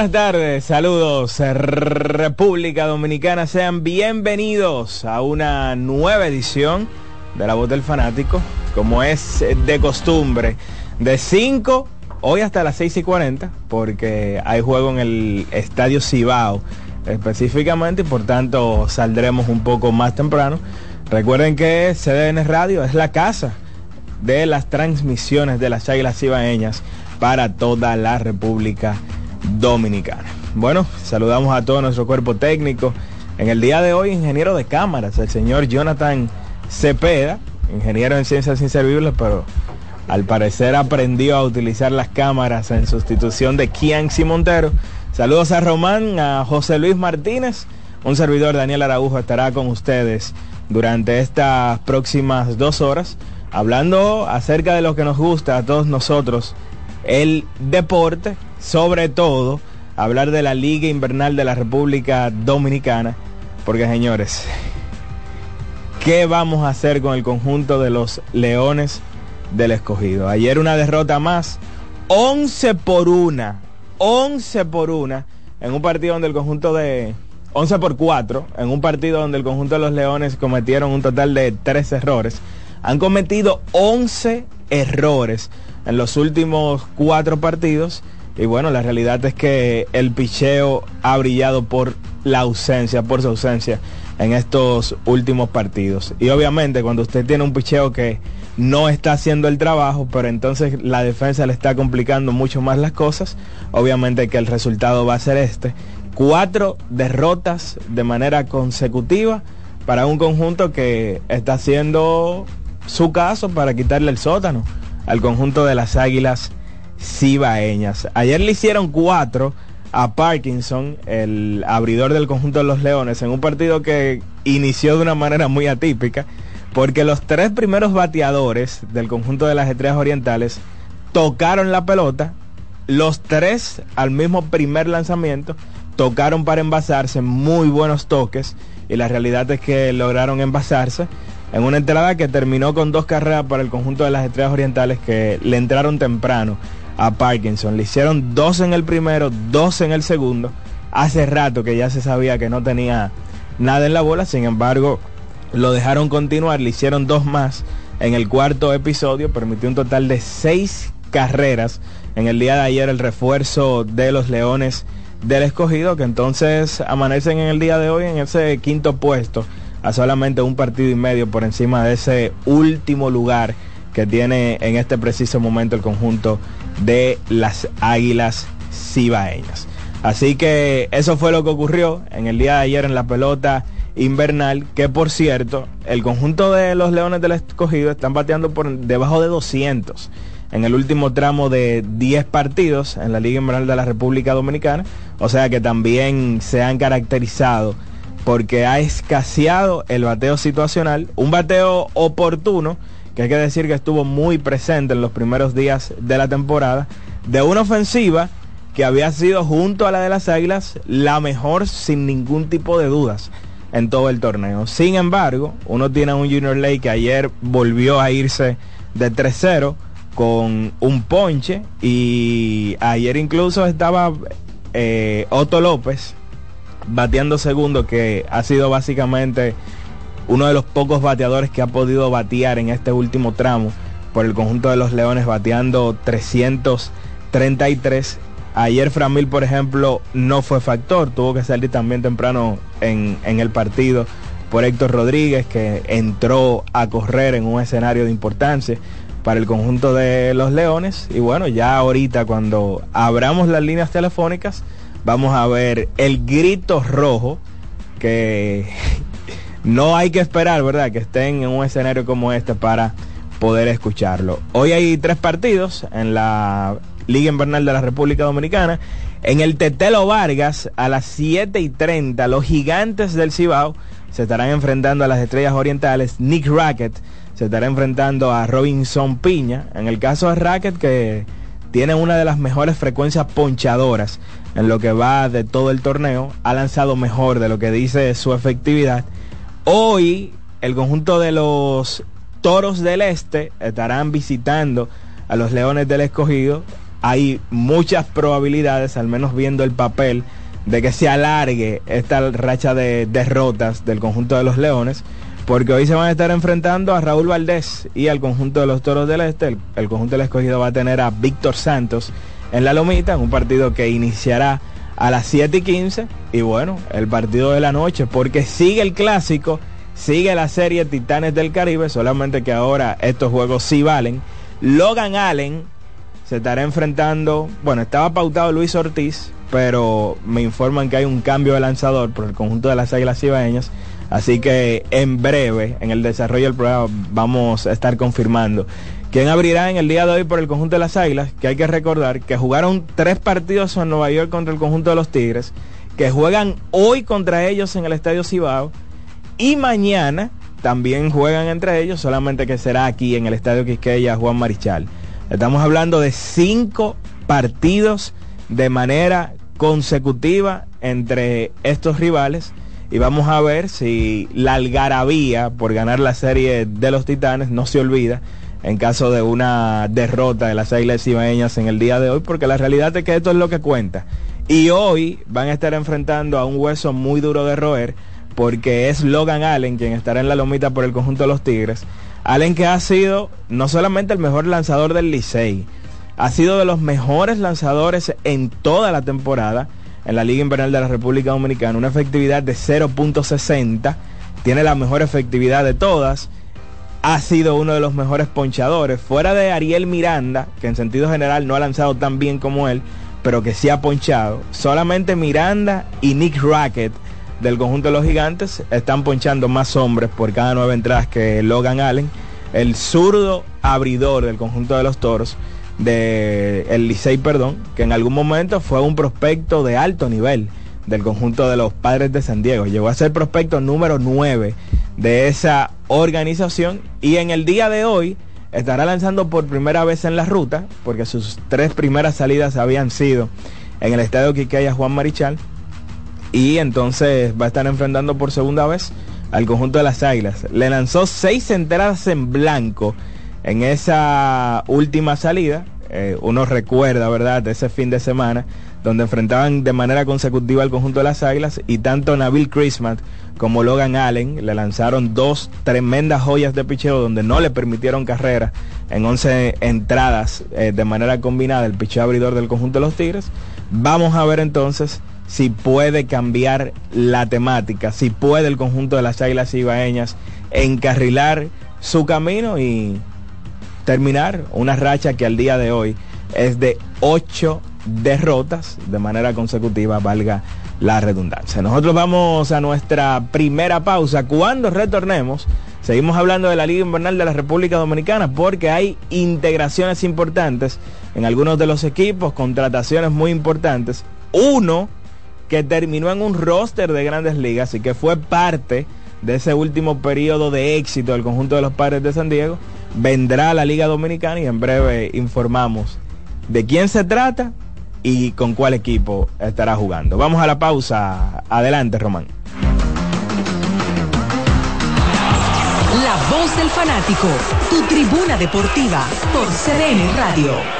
Buenas tardes, saludos República Dominicana, sean bienvenidos a una nueva edición de La Voz del Fanático, como es de costumbre, de 5, hoy hasta las 6 y 40, porque hay juego en el Estadio Cibao específicamente y por tanto saldremos un poco más temprano. Recuerden que CDN Radio es la casa de las transmisiones de las Águilas Cibaeñas para toda la República. Bueno, saludamos a todo nuestro cuerpo técnico. En el día de hoy, ingeniero de cámaras, el señor Jonathan Cepeda, ingeniero en ciencias inservibles, pero al parecer aprendió a utilizar las cámaras en sustitución de Kian Montero. Saludos a Román, a José Luis Martínez. Un servidor, Daniel Araujo, estará con ustedes durante estas próximas dos horas, hablando acerca de lo que nos gusta a todos nosotros, el deporte, sobre todo hablar de la Liga Invernal de la República Dominicana, porque señores, ¿qué vamos a hacer con el conjunto de los Leones del Escogido? Ayer una derrota más, 11 por una, 11 por una, en un partido donde el conjunto de 11 por 4, en un partido donde el conjunto de los Leones cometieron un total de 3 errores. Han cometido 11 errores en los últimos 4 partidos y bueno, la realidad es que el picheo ha brillado por la ausencia, por su ausencia en estos últimos partidos. Y obviamente cuando usted tiene un picheo que no está haciendo el trabajo, pero entonces la defensa le está complicando mucho más las cosas, obviamente que el resultado va a ser este. Cuatro derrotas de manera consecutiva para un conjunto que está haciendo su caso para quitarle el sótano al conjunto de las Águilas cibaeñas. Ayer le hicieron cuatro a Parkinson, el abridor del conjunto de los Leones, en un partido que inició de una manera muy atípica, porque los tres primeros bateadores del conjunto de las Estrellas Orientales tocaron la pelota, los tres al mismo primer lanzamiento tocaron para envasarse, muy buenos toques, y la realidad es que lograron envasarse en una entrada que terminó con dos carreras para el conjunto de las Estrellas Orientales que le entraron temprano a Parkinson. Le hicieron dos en el primero, dos en el segundo. Hace rato que ya se sabía que no tenía nada en la bola, sin embargo, lo dejaron continuar, le hicieron dos más en el cuarto episodio, permitió un total de seis carreras en el día de ayer el refuerzo de los Leones del escogido, que entonces amanecen en el día de hoy en ese quinto puesto, a solamente un partido y medio por encima de ese último lugar que tiene en este preciso momento el conjunto de las Águilas Cibaeñas. Así que eso fue lo que ocurrió en el día de ayer en la pelota invernal, que por cierto, el conjunto de los Leones del Escogido están bateando por debajo de 200 en el último tramo de 10 partidos en la Liga Invernal de la República Dominicana, o sea que también se han caracterizado porque ha escaseado el bateo situacional, un bateo oportuno que hay que decir que estuvo muy presente en los primeros días de la temporada, de una ofensiva que había sido junto a la de las Águilas la mejor sin ningún tipo de dudas en todo el torneo. Sin embargo, uno tiene un Junior Lake que ayer volvió a irse de 3-0 con un ponche y ayer incluso estaba eh, Otto López bateando segundo que ha sido básicamente uno de los pocos bateadores que ha podido batear en este último tramo por el conjunto de los Leones, bateando 333. Ayer Framil, por ejemplo, no fue factor, tuvo que salir también temprano en, en el partido por Héctor Rodríguez, que entró a correr en un escenario de importancia para el conjunto de los Leones. Y bueno, ya ahorita cuando abramos las líneas telefónicas, vamos a ver el grito rojo que no hay que esperar, ¿verdad? Que estén en un escenario como este para poder escucharlo. Hoy hay tres partidos en la Liga Invernal de la República Dominicana. En el Tetelo Vargas, a las 7 y 30, los gigantes del Cibao se estarán enfrentando a las estrellas orientales. Nick Rackett se estará enfrentando a Robinson Piña. En el caso de Rackett, que tiene una de las mejores frecuencias ponchadoras en lo que va de todo el torneo, ha lanzado mejor de lo que dice su efectividad Hoy el conjunto de los Toros del Este estarán visitando a los Leones del Escogido. hay muchas probabilidades, al menos viendo el papel, de que se alargue esta racha de derrotas del conjunto de los Leones, porque hoy se van a estar enfrentando a Raúl Valdés y al conjunto de los Toros del Este. El, conjunto del escogido va a tener a Víctor Santos en la Lomita, un partido que iniciará a las 7 y 15. Y bueno, el partido de la noche, porque sigue el clásico, sigue la serie Titanes del Caribe, solamente que ahora estos juegos sí valen. Logan Allen se estará enfrentando, bueno, estaba pautado Luis Ortiz, pero me informan que hay un cambio de lanzador por el conjunto de las Águilas Ibaeñas. Así que en breve, en el desarrollo del programa, vamos a estar confirmando quién abrirá en el día de hoy por el conjunto de las Águilas, que hay que recordar que jugaron tres partidos en Nueva York contra el conjunto de los Tigres, que juegan hoy contra ellos en el Estadio Cibao y mañana también juegan entre ellos, solamente que será aquí en el Estadio Quisqueya Juan Marichal. Estamos hablando de cinco partidos de manera consecutiva entre estos rivales y vamos a ver si la algarabía por ganar la serie de los Titanes no se olvida en caso de una derrota de las Águilas Cibaeñas en el día de hoy, porque la realidad es que esto es lo que cuenta. Y hoy van a estar enfrentando a un hueso muy duro de roer, porque es Logan Allen quien estará en la lomita por el conjunto de los Tigres. Allen que ha sido no solamente el mejor lanzador del Licey, ha sido de los mejores lanzadores en toda la temporada en la Liga Invernal de la República Dominicana, una efectividad de 0.60, tiene la mejor efectividad de todas, ha sido uno de los mejores ponchadores, fuera de Ariel Miranda, que en sentido general no ha lanzado tan bien como él, pero que sí ha ponchado, solamente Miranda y Nick Rackett del conjunto de los gigantes están ponchando más hombres por cada nueve entradas que Logan Allen, el zurdo abridor del conjunto de los toros, de el Licey, perdón, que en algún momento fue un prospecto de alto nivel del conjunto de los padres de San Diego. Llegó a ser prospecto número 9 de esa organización y en el día de hoy estará lanzando por primera vez en la ruta, porque sus tres primeras salidas habían sido en el estadio Quiqueya Juan Marichal y entonces va a estar enfrentando por segunda vez al conjunto de las Águilas. Le lanzó seis entradas en blanco en esa última salida. Eh, uno recuerda, ¿verdad?, de ese fin de semana, donde enfrentaban de manera consecutiva al conjunto de las Águilas y tanto Nabil Christmas como Logan Allen le lanzaron dos tremendas joyas de picheo donde no le permitieron carrera en 11 entradas eh, de manera combinada el picheo abridor del conjunto de los Tigres. Vamos a ver entonces si puede cambiar la temática, si puede el conjunto de las Águilas Ibaeñas encarrilar su camino y terminar una racha que al día de hoy es de ocho derrotas de manera consecutiva, valga la redundancia. Nosotros vamos a nuestra primera pausa. Cuando retornemos, seguimos hablando de la Liga Invernal de la República Dominicana porque hay integraciones importantes en algunos de los equipos, contrataciones muy importantes. Uno que terminó en un roster de grandes ligas y que fue parte de ese último periodo de éxito del conjunto de los padres de San Diego, vendrá a la Liga Dominicana y en breve informamos de quién se trata y con cuál equipo estará jugando. Vamos a la pausa. Adelante, Román. La voz del fanático, tu tribuna deportiva por CDN Radio.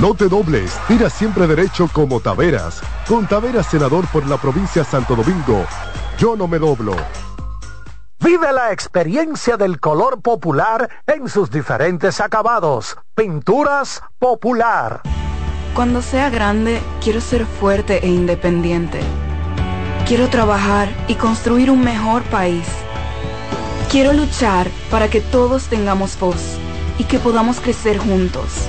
No te dobles, tira siempre derecho como Taveras. Con Taveras, senador por la provincia Santo Domingo. Yo no me doblo. Vive la experiencia del color popular en sus diferentes acabados. Pinturas popular. Cuando sea grande, quiero ser fuerte e independiente. Quiero trabajar y construir un mejor país. Quiero luchar para que todos tengamos voz y que podamos crecer juntos.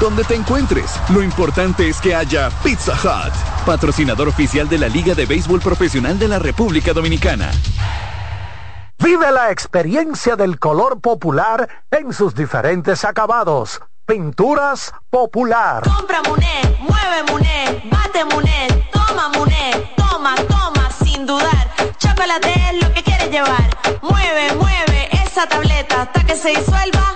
Donde te encuentres, lo importante es que haya Pizza Hut, patrocinador oficial de la Liga de Béisbol Profesional de la República Dominicana. Vive la experiencia del color popular en sus diferentes acabados. Pinturas popular. Compra Muné, mueve Muné, bate Muné, toma Muné, toma, toma, sin dudar. Chocolate es lo que quieres llevar. Mueve, mueve esa tableta hasta que se disuelva.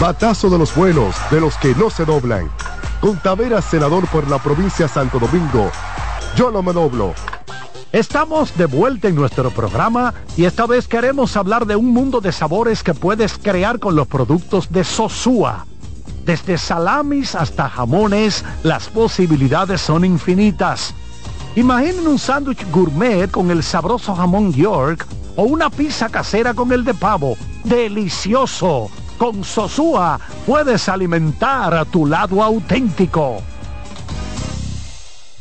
Batazo de los buenos, de los que no se doblan. Con Taveras, senador por la provincia Santo Domingo. Yo no me doblo. Estamos de vuelta en nuestro programa y esta vez queremos hablar de un mundo de sabores que puedes crear con los productos de Sosúa. Desde salamis hasta jamones, las posibilidades son infinitas. Imaginen un sándwich gourmet con el sabroso jamón York o una pizza casera con el de pavo. ¡Delicioso! Con Sosúa puedes alimentar a tu lado auténtico.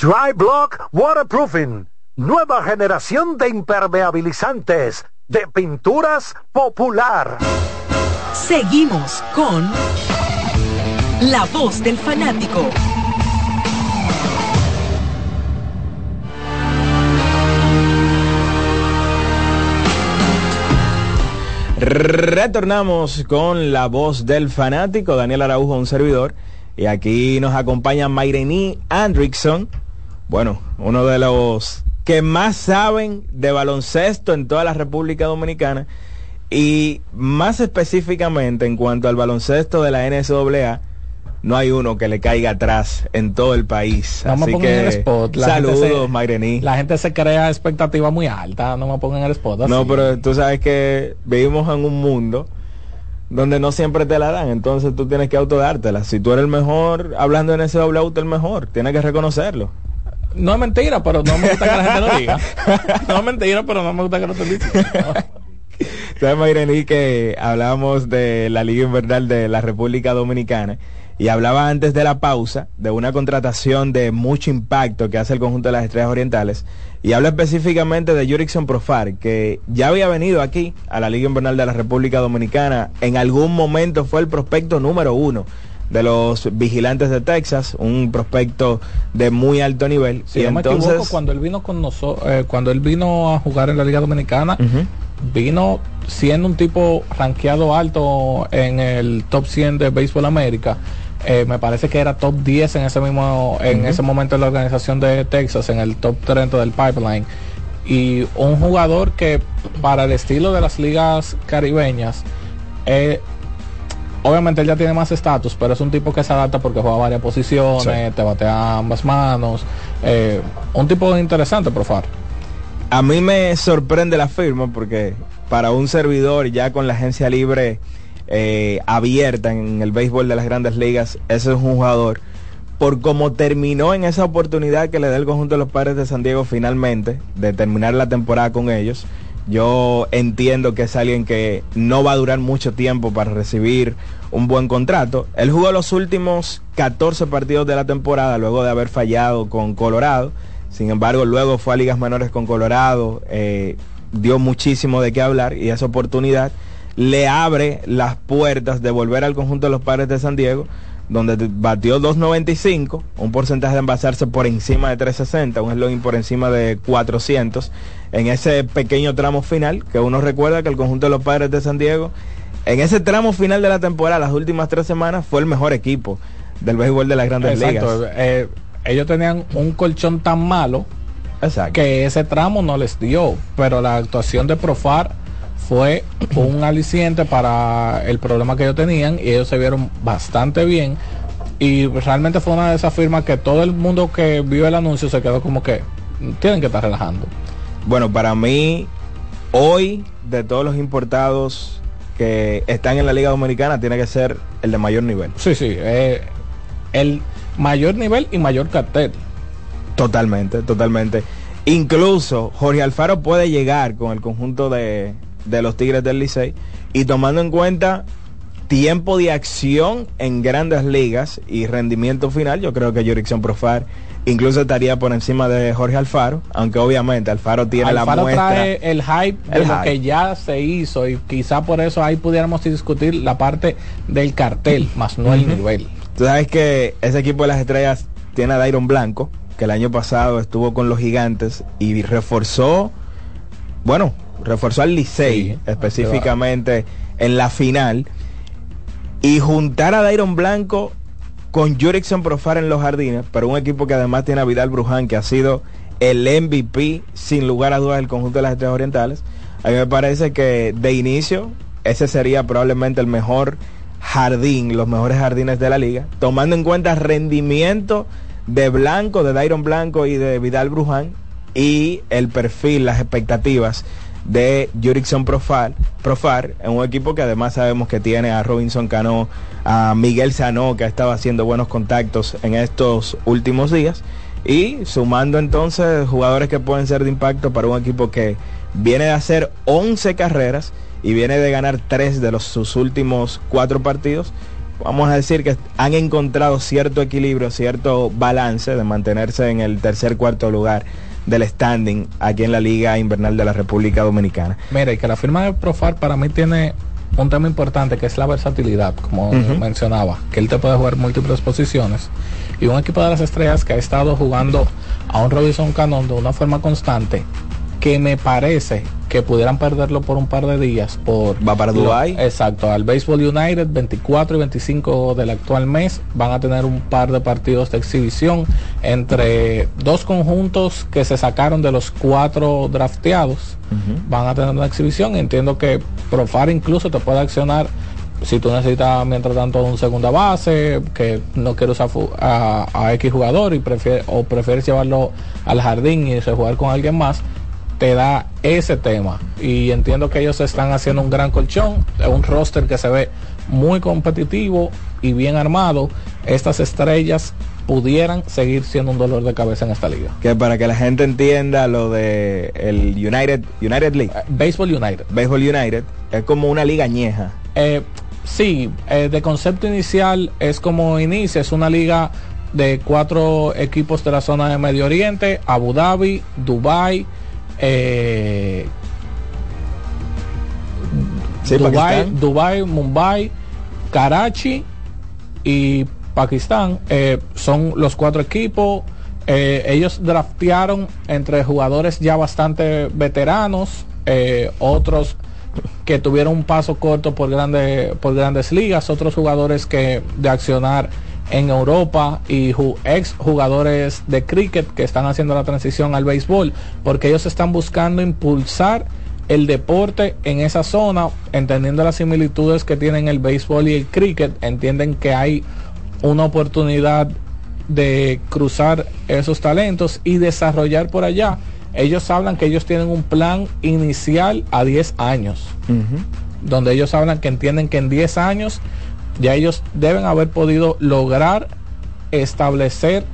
Dry Block Waterproofing. Nueva generación de impermeabilizantes de pinturas popular. Seguimos con La Voz del Fanático. Retornamos con la voz del fanático, Daniel Araujo, un servidor. Y aquí nos acompaña Mairení Andrickson, bueno, uno de los que más saben de baloncesto en toda la República Dominicana y más específicamente en cuanto al baloncesto de la NCAA, no hay uno que le caiga atrás en todo el país. No Así me que en el spot. La saludos, se- Mairení. La gente se crea expectativa muy alta, no me pongan en el spot. No, pero tú sabes que vivimos en un mundo donde no siempre te la dan, entonces tú tienes que autodártela. Si tú eres el mejor, hablando en ese doble auto, el mejor, tienes que reconocerlo. No es mentira, pero no me gusta que la gente lo diga. No es mentira, pero no me gusta que lo te diga. Sabes, Mayrení, que hablábamos de la Liga Invernal de la República Dominicana y hablaba antes de la pausa de una contratación de mucho impacto que hace el conjunto de las Estrellas Orientales y habla específicamente de Jurickson Profar, que ya había venido aquí a la Liga Invernal de la República Dominicana. En algún momento fue el prospecto número uno de los vigilantes de Texas, un prospecto de muy alto nivel. Si y no me entonces, equivoco, cuando él vino con nosotros, cuando él vino a jugar en la Liga Dominicana, vino siendo un tipo rankeado alto en el top 100 de Béisbol América. Eh, me parece que era top 10 en ese mismo en ese momento en la organización de Texas en el top 30 del pipeline y un jugador que para el estilo de las ligas caribeñas eh, obviamente él ya tiene más estatus pero es un tipo que se adapta porque juega varias posiciones te batea ambas manos. Eh, un tipo interesante profar A mí me sorprende la firma porque para un servidor ya con la agencia libre eh, abierta en el béisbol de las grandes ligas, ese es un jugador. Por cómo terminó en esa oportunidad que le da el conjunto de los padres de San Diego finalmente, de terminar la temporada con ellos, yo entiendo que es alguien que no va a durar mucho tiempo para recibir un buen contrato. Él jugó los últimos 14 partidos de la temporada luego de haber fallado con Colorado. Sin embargo, luego fue a ligas menores con Colorado, eh, dio muchísimo de qué hablar y esa oportunidad le abre las puertas de volver al conjunto de los padres de San Diego, donde batió 2.95, un porcentaje de envasarse por encima de 360, un slogan por encima de 400, en ese pequeño tramo final, que uno recuerda que el conjunto de los padres de San Diego, en ese tramo final de la temporada, las últimas tres semanas, fue el mejor equipo del béisbol de las grandes Exacto, ligas. eh, ellos tenían un colchón tan malo que ese tramo no les dio, pero la actuación de Profar fue un aliciente para el problema que ellos tenían y ellos se vieron bastante bien y realmente fue una de esas firmas que todo el mundo que vio el anuncio se quedó como que tienen que estar relajando. Bueno, para mí, hoy, de todos los importados que están en la Liga Dominicana, tiene que ser el de mayor nivel. Sí, sí, eh, el mayor nivel y mayor cartel. Totalmente, totalmente. Incluso Jorge Alfaro puede llegar con el conjunto de, de los Tigres del Licey y tomando en cuenta tiempo de acción en grandes ligas y rendimiento final, yo creo que Jurickson Profar incluso estaría por encima de Jorge Alfaro, aunque obviamente Alfaro tiene la muestra. trae el hype de lo que ya se hizo y quizá por eso ahí pudiéramos discutir la parte del cartel, más no el nivel. Tú sabes que ese equipo de las estrellas tiene a Dairon Blanco, que el año pasado estuvo con los gigantes y reforzó, bueno, reforzó al Licey específicamente en la final. Y juntar a Dairon Blanco con Jurickson Profar en los jardines, pero un equipo que además tiene a Vidal Bruján, que ha sido el MVP sin lugar a dudas del conjunto de las estrellas orientales. A mí me parece que de inicio ese sería probablemente el mejor jardín, los mejores jardines de la liga, tomando en cuenta rendimiento de Blanco, de Dairon Blanco y de Vidal Bruján y el perfil, las expectativas de Jurickson Profar, Profar, un equipo que además sabemos que tiene a Robinson Cano, a Miguel Sanó, que ha estado haciendo buenos contactos en estos últimos días, y sumando entonces jugadores que pueden ser de impacto para un equipo que viene de hacer 11 carreras y viene de ganar 3 de los, sus últimos 4 partidos. Vamos a decir que han encontrado cierto equilibrio, cierto balance de mantenerse en el tercer cuarto lugar del standing aquí en la Liga Invernal de la República Dominicana. Mira, y que la firma de Profar para mí tiene un tema importante que es la versatilidad, como mencionaba, que él te puede jugar múltiples posiciones. Y un equipo de las estrellas que ha estado jugando a un Robinson Canón de una forma constante, que me parece que pudieran perderlo por un par de días por va para Dubái. exacto al Baseball United 24 y 25 del actual mes van a tener un par de partidos de exhibición entre dos conjuntos que se sacaron de los cuatro drafteados. Van a tener una exhibición entiendo que Profar incluso te puede accionar si tú necesitas mientras tanto un segunda base que no quieres usar a X jugador y prefiere, o prefieres llevarlo al jardín y jugar con alguien más te da ese tema y entiendo que ellos están haciendo un gran colchón un roster que se ve muy competitivo y bien armado estas estrellas pudieran seguir siendo un dolor de cabeza en esta liga Que para que la gente entienda lo de el United United League. Baseball United. Baseball United es como una liga añeja. Eh, sí, eh, de concepto inicial es como inicia, es una liga de cuatro equipos de la zona de Medio Oriente, Abu Dhabi, Dubai, eh, Sí, Dubai, Pakistán. Dubai, Mumbai, Karachi y Pakistán eh, son los cuatro equipos. Eh, ellos draftearon entre jugadores ya bastante veteranos eh, otros que tuvieron un paso corto por, grande, por grandes ligas, otros jugadores que de accionar en Europa y ex jugadores de cricket que están haciendo la transición al béisbol, porque ellos están buscando impulsar el deporte en esa zona, entendiendo las similitudes que tienen el béisbol y el cricket, entienden que hay una oportunidad de cruzar esos talentos y desarrollar por allá. Ellos hablan que ellos tienen un plan inicial a 10 años, donde ellos hablan que entienden que en 10 años ya ellos deben haber podido lograr establecer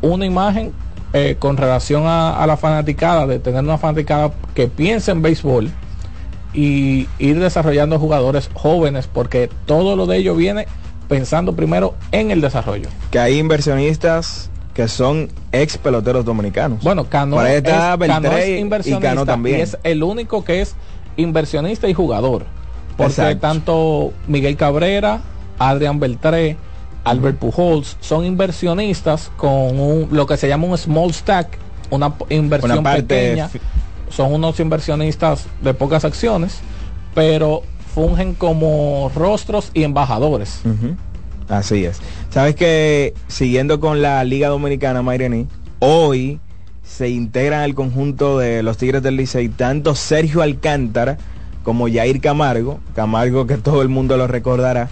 una imagen eh, con relación a, la fanaticada, de tener una fanaticada que piense en béisbol y ir desarrollando jugadores jóvenes, porque todo lo de ello viene pensando primero en el desarrollo. Que hay inversionistas que son ex peloteros dominicanos. Bueno, Cano, es, inversionista y también. es el único que es inversionista y jugador. Porque tanto Miguel Cabrera, Adrián Beltré, Albert Pujols son inversionistas con lo que se llama un small stack, una inversión pequeña. Son unos inversionistas de pocas acciones, pero fungen como rostros y embajadores. Así es. Sabes que siguiendo con la Liga Dominicana, Mayreni, hoy se integran al conjunto de los Tigres del Licey tanto Sergio Alcántara como Jair Camargo, Camargo que todo el mundo lo recordará.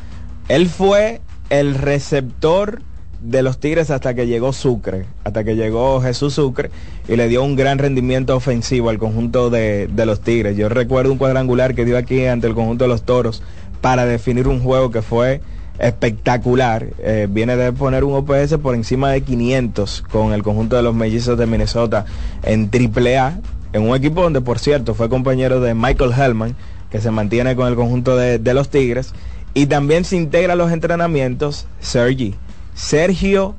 Él fue el receptor de los Tigres hasta que llegó Sucre, hasta que llegó Jesús Sucre y le dio un gran rendimiento ofensivo al conjunto de, los Tigres. Yo recuerdo un cuadrangular que dio aquí ante el conjunto de los Toros para definir un juego que fue espectacular. Eh, viene de poner un OPS por encima de 500 con el conjunto de los mellizos de Minnesota en AAA, en un equipo donde por cierto fue compañero de Michael Hellman, que se mantiene con el conjunto de, de los Tigres. Y también se integra a los entrenamientos Sergi, Sergio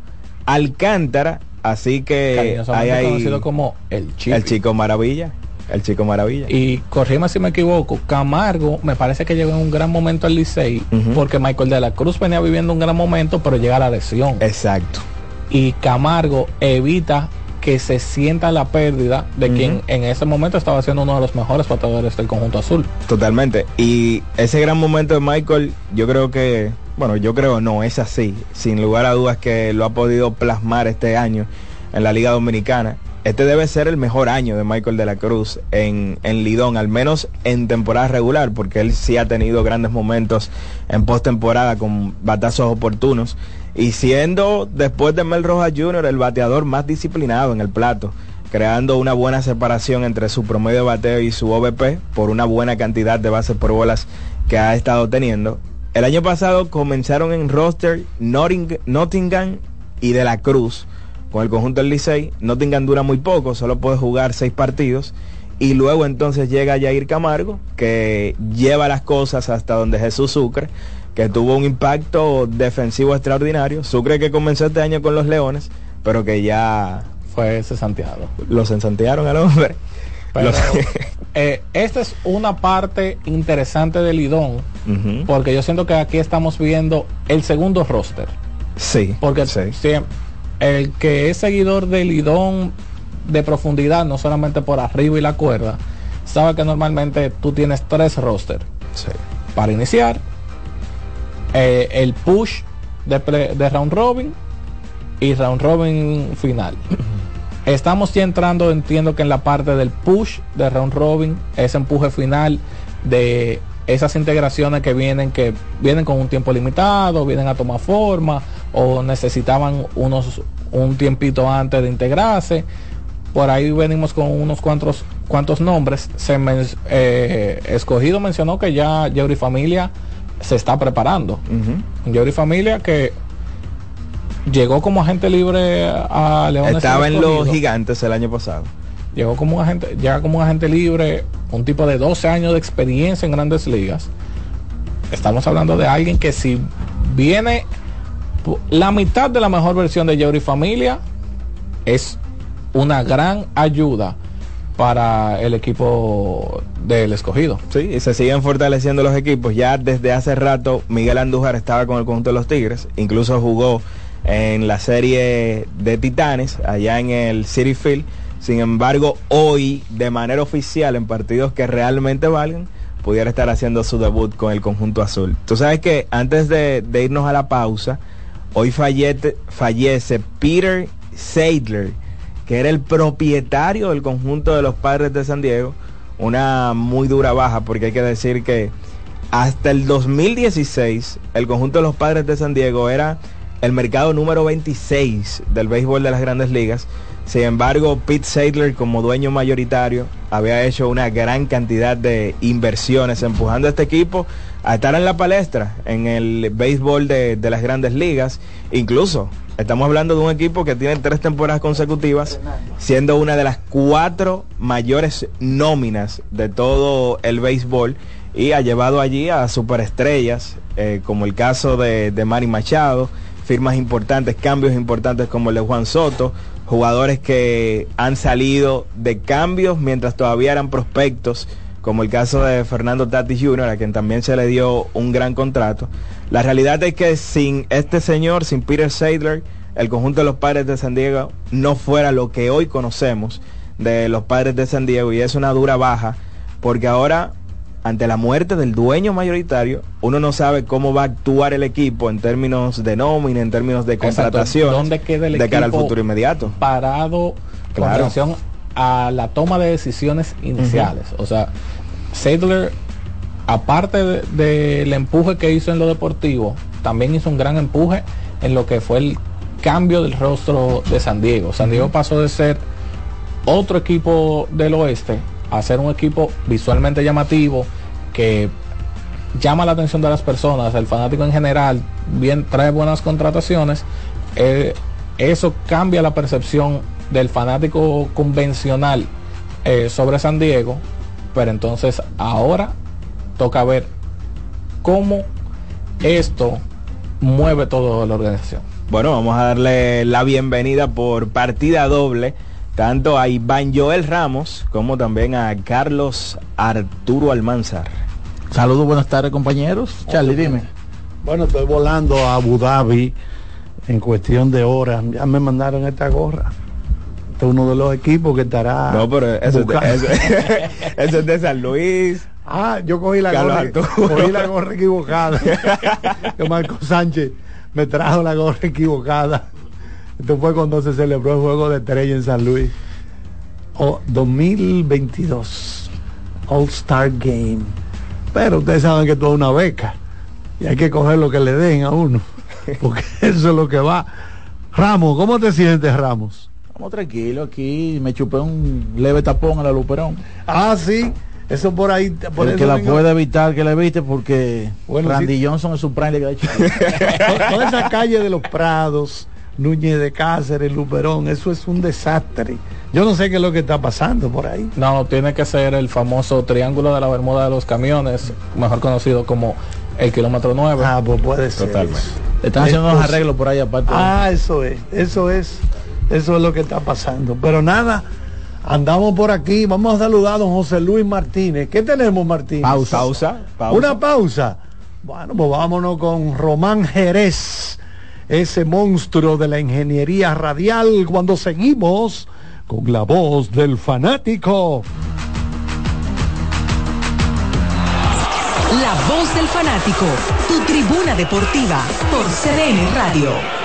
Alcántara. Así que hay ahí conocido como el chico. El chico maravilla. El chico maravilla. Y corrígeme si me equivoco, Camargo me parece que llegó en un gran momento al Licey, porque Michael de la Cruz venía viviendo un gran momento, pero llega la lesión. Exacto. Y Camargo evita que se sienta la pérdida de quien en ese momento estaba siendo uno de los mejores pateadores del conjunto azul. Totalmente. Y ese gran momento de Michael, yo creo que, bueno, yo creo no, es así. Sin lugar a dudas que lo ha podido plasmar este año en la Liga Dominicana. Este debe ser el mejor año de Michael de la Cruz en, en Lidón, al menos en temporada regular, porque él sí ha tenido grandes momentos en postemporada con batazos oportunos y siendo después de Mel Rojas Jr. el bateador más disciplinado en el plato, creando una buena separación entre su promedio de bateo y su OVP por una buena cantidad de bases por bolas que ha estado teniendo. El año pasado comenzaron en roster Nottingham y De la Cruz con el conjunto del Licey. Nottingham dura muy poco, solo puede jugar seis partidos. Y luego entonces llega Jair Camargo, que lleva las cosas hasta donde Jesús Sucre que tuvo un impacto defensivo extraordinario. Sucre que comenzó este año con los Leones, pero que ya fue cesanteado. Los ensantearon al hombre. Eh, esta es una parte interesante del Lidón, porque yo siento que aquí estamos viendo el segundo roster. Sí. Porque sí. el que es seguidor del Lidón de profundidad, no solamente por arriba y la cuerda, sabe que normalmente tú tienes tres rosters. Sí. Para iniciar, eh, el push de, round robin y round robin final. Estamos ya entrando, entiendo que en la parte del push de round robin, ese empuje final de esas integraciones que vienen, que vienen con un tiempo limitado, vienen a tomar forma o necesitaban unos un tiempito antes de integrarse. Por ahí venimos con unos cuantos, cuantos nombres. Se eh, escogido mencionó que ya Jerry Familia se está preparando. Uh Familia que llegó como agente libre a Leones. Estaba en los gigantes el año pasado. Llegó como agente, llega como un agente libre, un tipo de 12 años de experiencia en grandes ligas. Estamos hablando de alguien que si viene la mitad de la mejor versión de Jerry Familia es una gran ayuda para el equipo del escogido. Sí, y se siguen fortaleciendo los equipos. Ya desde hace rato Miguel Andújar estaba con el conjunto de los Tigres, incluso jugó en la serie de Titanes, allá en el City Field. Sin embargo, hoy, de manera oficial, en partidos que realmente valen, pudiera estar haciendo su debut con el conjunto azul. Tú sabes que antes de, de irnos a la pausa, hoy fallece, fallece Peter Seidler, que era el propietario del conjunto de los padres de San Diego. Una muy dura baja, porque hay que decir que hasta el 2016 el conjunto de los padres de San Diego era el mercado número 26 del béisbol de las grandes ligas. Sin embargo, Pete Seidler como dueño mayoritario había hecho una gran cantidad de inversiones empujando a este equipo a estar en la palestra en el béisbol de, de las grandes ligas. Incluso estamos hablando de un equipo que tiene tres temporadas consecutivas, siendo una de las cuatro mayores nóminas de todo el béisbol y ha llevado allí a superestrellas, eh, como el caso de, de Manny Machado, firmas importantes, cambios importantes como el de Juan Soto, jugadores que han salido de cambios mientras todavía eran prospectos, como el caso de Fernando Tati Jr., a quien también se le dio un gran contrato. La realidad es que sin este señor, sin Peter Seidler, el conjunto de los padres de San Diego no fuera lo que hoy conocemos de los padres de San Diego y es una dura baja, porque ahora ante la muerte del dueño mayoritario, uno no sabe cómo va a actuar el equipo en términos de nómina, en términos de contratación, ¿Dónde queda el de cara al futuro inmediato. Parado con Claro. relación a la toma de decisiones iniciales. O sea, Seidler, aparte de- del empuje que hizo en lo deportivo, también hizo un gran empuje en lo que fue el cambio del rostro de San Diego. San Diego pasó de ser otro equipo del oeste a ser un equipo visualmente llamativo que llama la atención de las personas, el fanático en general, bien trae buenas contrataciones, eh, eso cambia la percepción del fanático convencional eh, sobre San Diego, pero entonces ahora toca ver cómo esto mueve toda la organización. Bueno, vamos a darle la bienvenida por partida doble tanto a Iván Joel Ramos como también a Carlos Arturo Almanzar. Saludos, buenas tardes compañeros. Charlie, dime. Bueno, estoy volando a Abu Dhabi en cuestión de horas. Ya me mandaron esta gorra. Este es uno de los equipos que estará. No, pero eso, es de, eso- eso es de San Luis. Ah, yo cogí la gorra, cogí la gorra equivocada. que Marco Sánchez me trajo la gorra equivocada. Esto fue cuando se celebró el juego de estrella en San Luis. O 2022 All Star Game. Pero ustedes saben que todo es una beca. Y hay que coger lo que le den a uno. Porque eso es lo que va. Ramos, ¿cómo te sientes, Ramos? Vamos tranquilo aquí. Me chupé un leve tapón a la Luperón. Ah, sí. Eso por ahí. Por el eso que la vengo- puede evitar que la evite porque Bueno, Randy sí. Johnson es su prime le queda chiquito. Toda esa calle de los Prados, Núñez de Cáceres, Luperón, eso es un desastre. Yo no sé qué es lo que está pasando por ahí. No, tiene que ser el famoso triángulo de la Bermuda de los camiones, mejor conocido como el kilómetro 9. Ah, pues puede ser. Totalmente. Están haciendo unos arreglos por ahí aparte. Ah, eso es, eso es, eso es lo que está pasando. Pero nada, andamos por aquí, vamos a saludar a don José Luis Martínez. ¿Qué tenemos, Martínez? Pausa. Pausa, pausa. Una pausa. Bueno, pues vámonos con Román Jerez, ese monstruo de la ingeniería radial, cuando seguimos con la voz del fanático. La voz del fanático, tu tribuna deportiva por CDN Radio.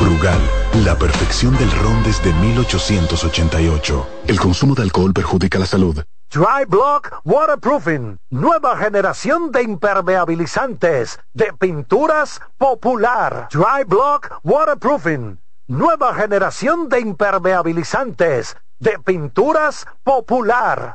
Brugal, la perfección del ron desde 1888. El consumo de alcohol perjudica la salud. Dry Block Waterproofing, nueva generación de impermeabilizantes de pinturas popular. Dry Block Waterproofing, nueva generación de impermeabilizantes de pinturas popular.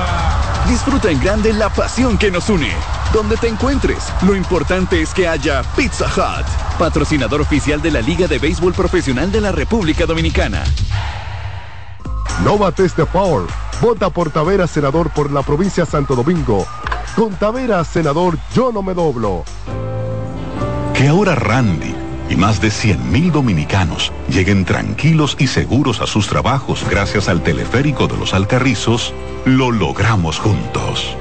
Disfruta en grande la pasión que nos une. Donde te encuentres, lo importante es que haya Pizza Hut, patrocinador oficial de la Liga de Béisbol Profesional de la República Dominicana. No bates de foul. Vota por Tavera, senador por la provincia de Santo Domingo. Con Tavera, senador, yo no me doblo. Que ahora Randy y más de 100.000 dominicanos lleguen tranquilos y seguros a sus trabajos gracias al teleférico de los Alcarrizos, lo logramos juntos.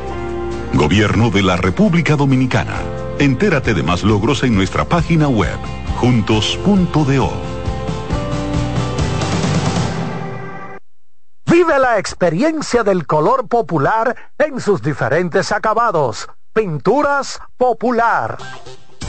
Gobierno de la República Dominicana. Entérate de más logros en nuestra página web, juntos.do. Vive la experiencia del color popular en sus diferentes acabados. Pinturas Popular.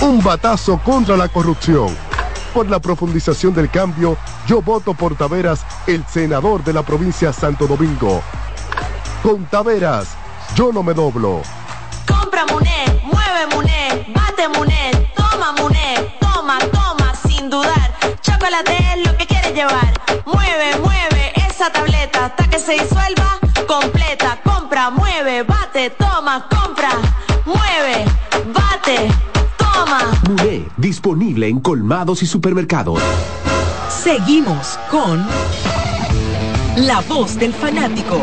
Un batazo contra la corrupción. Por la profundización del cambio, yo voto por Taveras, el senador de la provincia Santo Domingo. Con Taveras, yo no me doblo. Compra Muné, mueve Muné, bate Muné, toma Muné, toma, toma, sin dudar. Chocolate es lo que quieres llevar. Mueve, mueve esa tableta hasta que se disuelva completa. Compra, mueve, bate, toma, compra, mueve, bate, Muné, disponible en colmados y supermercados. Seguimos con La Voz del Fanático.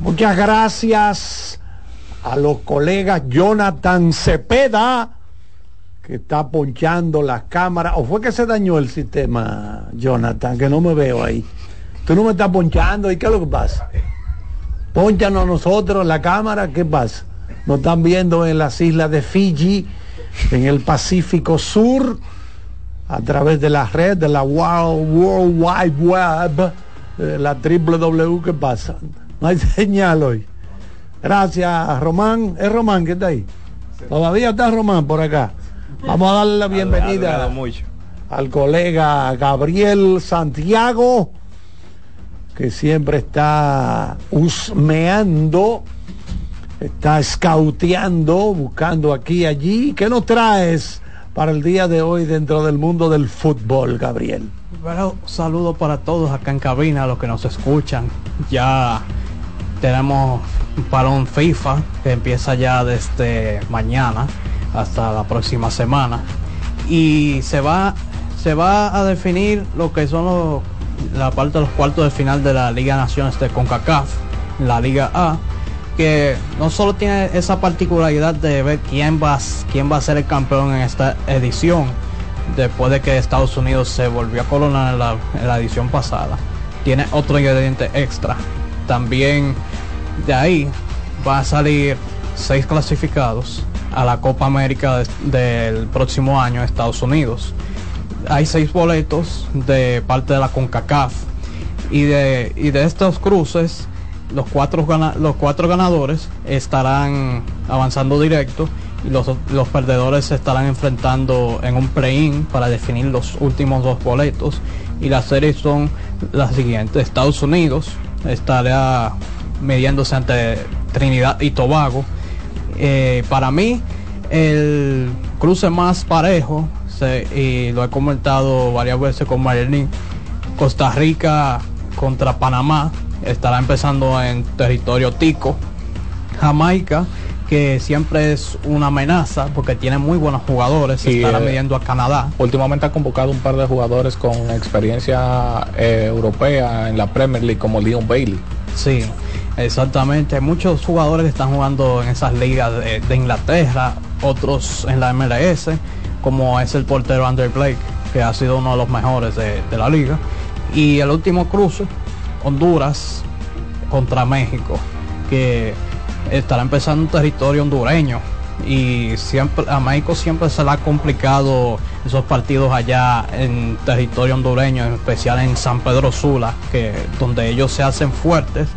Muchas gracias a los colegas Jonathan Cepeda, que está ponchando la cámara. ¿O fue que se dañó el sistema, Jonathan? Que no me veo ahí. Tú no me estás ponchando. ¿Y qué es lo que pasa? Ponchanos a nosotros la cámara. ¿Qué pasa? Nos están viendo en las islas de Fiji, en el Pacífico Sur, a través de la red de la World, Wide Web, de la www. ¿Qué pasa? No hay señal hoy. Gracias, Román. ¿Es Román que está ahí? Todavía está Román por acá. Vamos a darle la bienvenida mucho. al colega Gabriel Santiago, que siempre está husmeando, está escauteando, buscando aquí y allí. ¿Qué nos traes para el día de hoy dentro del mundo del fútbol, Gabriel? Bueno, saludo para todos acá en cabina, los que nos escuchan. Ya tenemos un parón FIFA que empieza ya desde mañana hasta la próxima semana y se va se va a definir lo que son los, la parte de los cuartos de final de la Liga Naciones de CONCACAF, la Liga A, que no solo tiene esa particularidad de ver quién va, quién va a ser el campeón en esta edición, después de que Estados Unidos se volvió a coronar en la, en la edición pasada, tiene otro ingrediente extra. También de ahí va a salir seis clasificados a la Copa América de- del próximo año en Estados Unidos. Hay seis boletos de parte de la CONCACAF y de, y de estos cruces los cuatro, gana- los cuatro ganadores estarán avanzando directo y los, los perdedores se estarán enfrentando en un play-in para definir los últimos dos boletos. Y las series son las siguientes. Estados Unidos estará mediándose ante Trinidad y Tobago eh, para mí el cruce más parejo se- y lo he comentado varias veces con Marilyn Costa Rica contra Panamá estará empezando en territorio tico. Jamaica que siempre es una amenaza porque tiene muy buenos jugadores Y, estará eh, midiendo a Canadá. Últimamente ha convocado un par de jugadores con experiencia eh, europea en la Premier League como Leon Bailey. Sí, exactamente. Muchos jugadores están jugando en esas ligas de, de Inglaterra, otros en la MLS, como es el portero Andrew Blake, que ha sido uno de los mejores de, de la liga. Y el último cruce, Honduras contra México, que estará empezando un territorio hondureño y siempre a México siempre se le ha complicado esos partidos allá en territorio hondureño, en especial en San Pedro Sula, que donde ellos se hacen fuertes.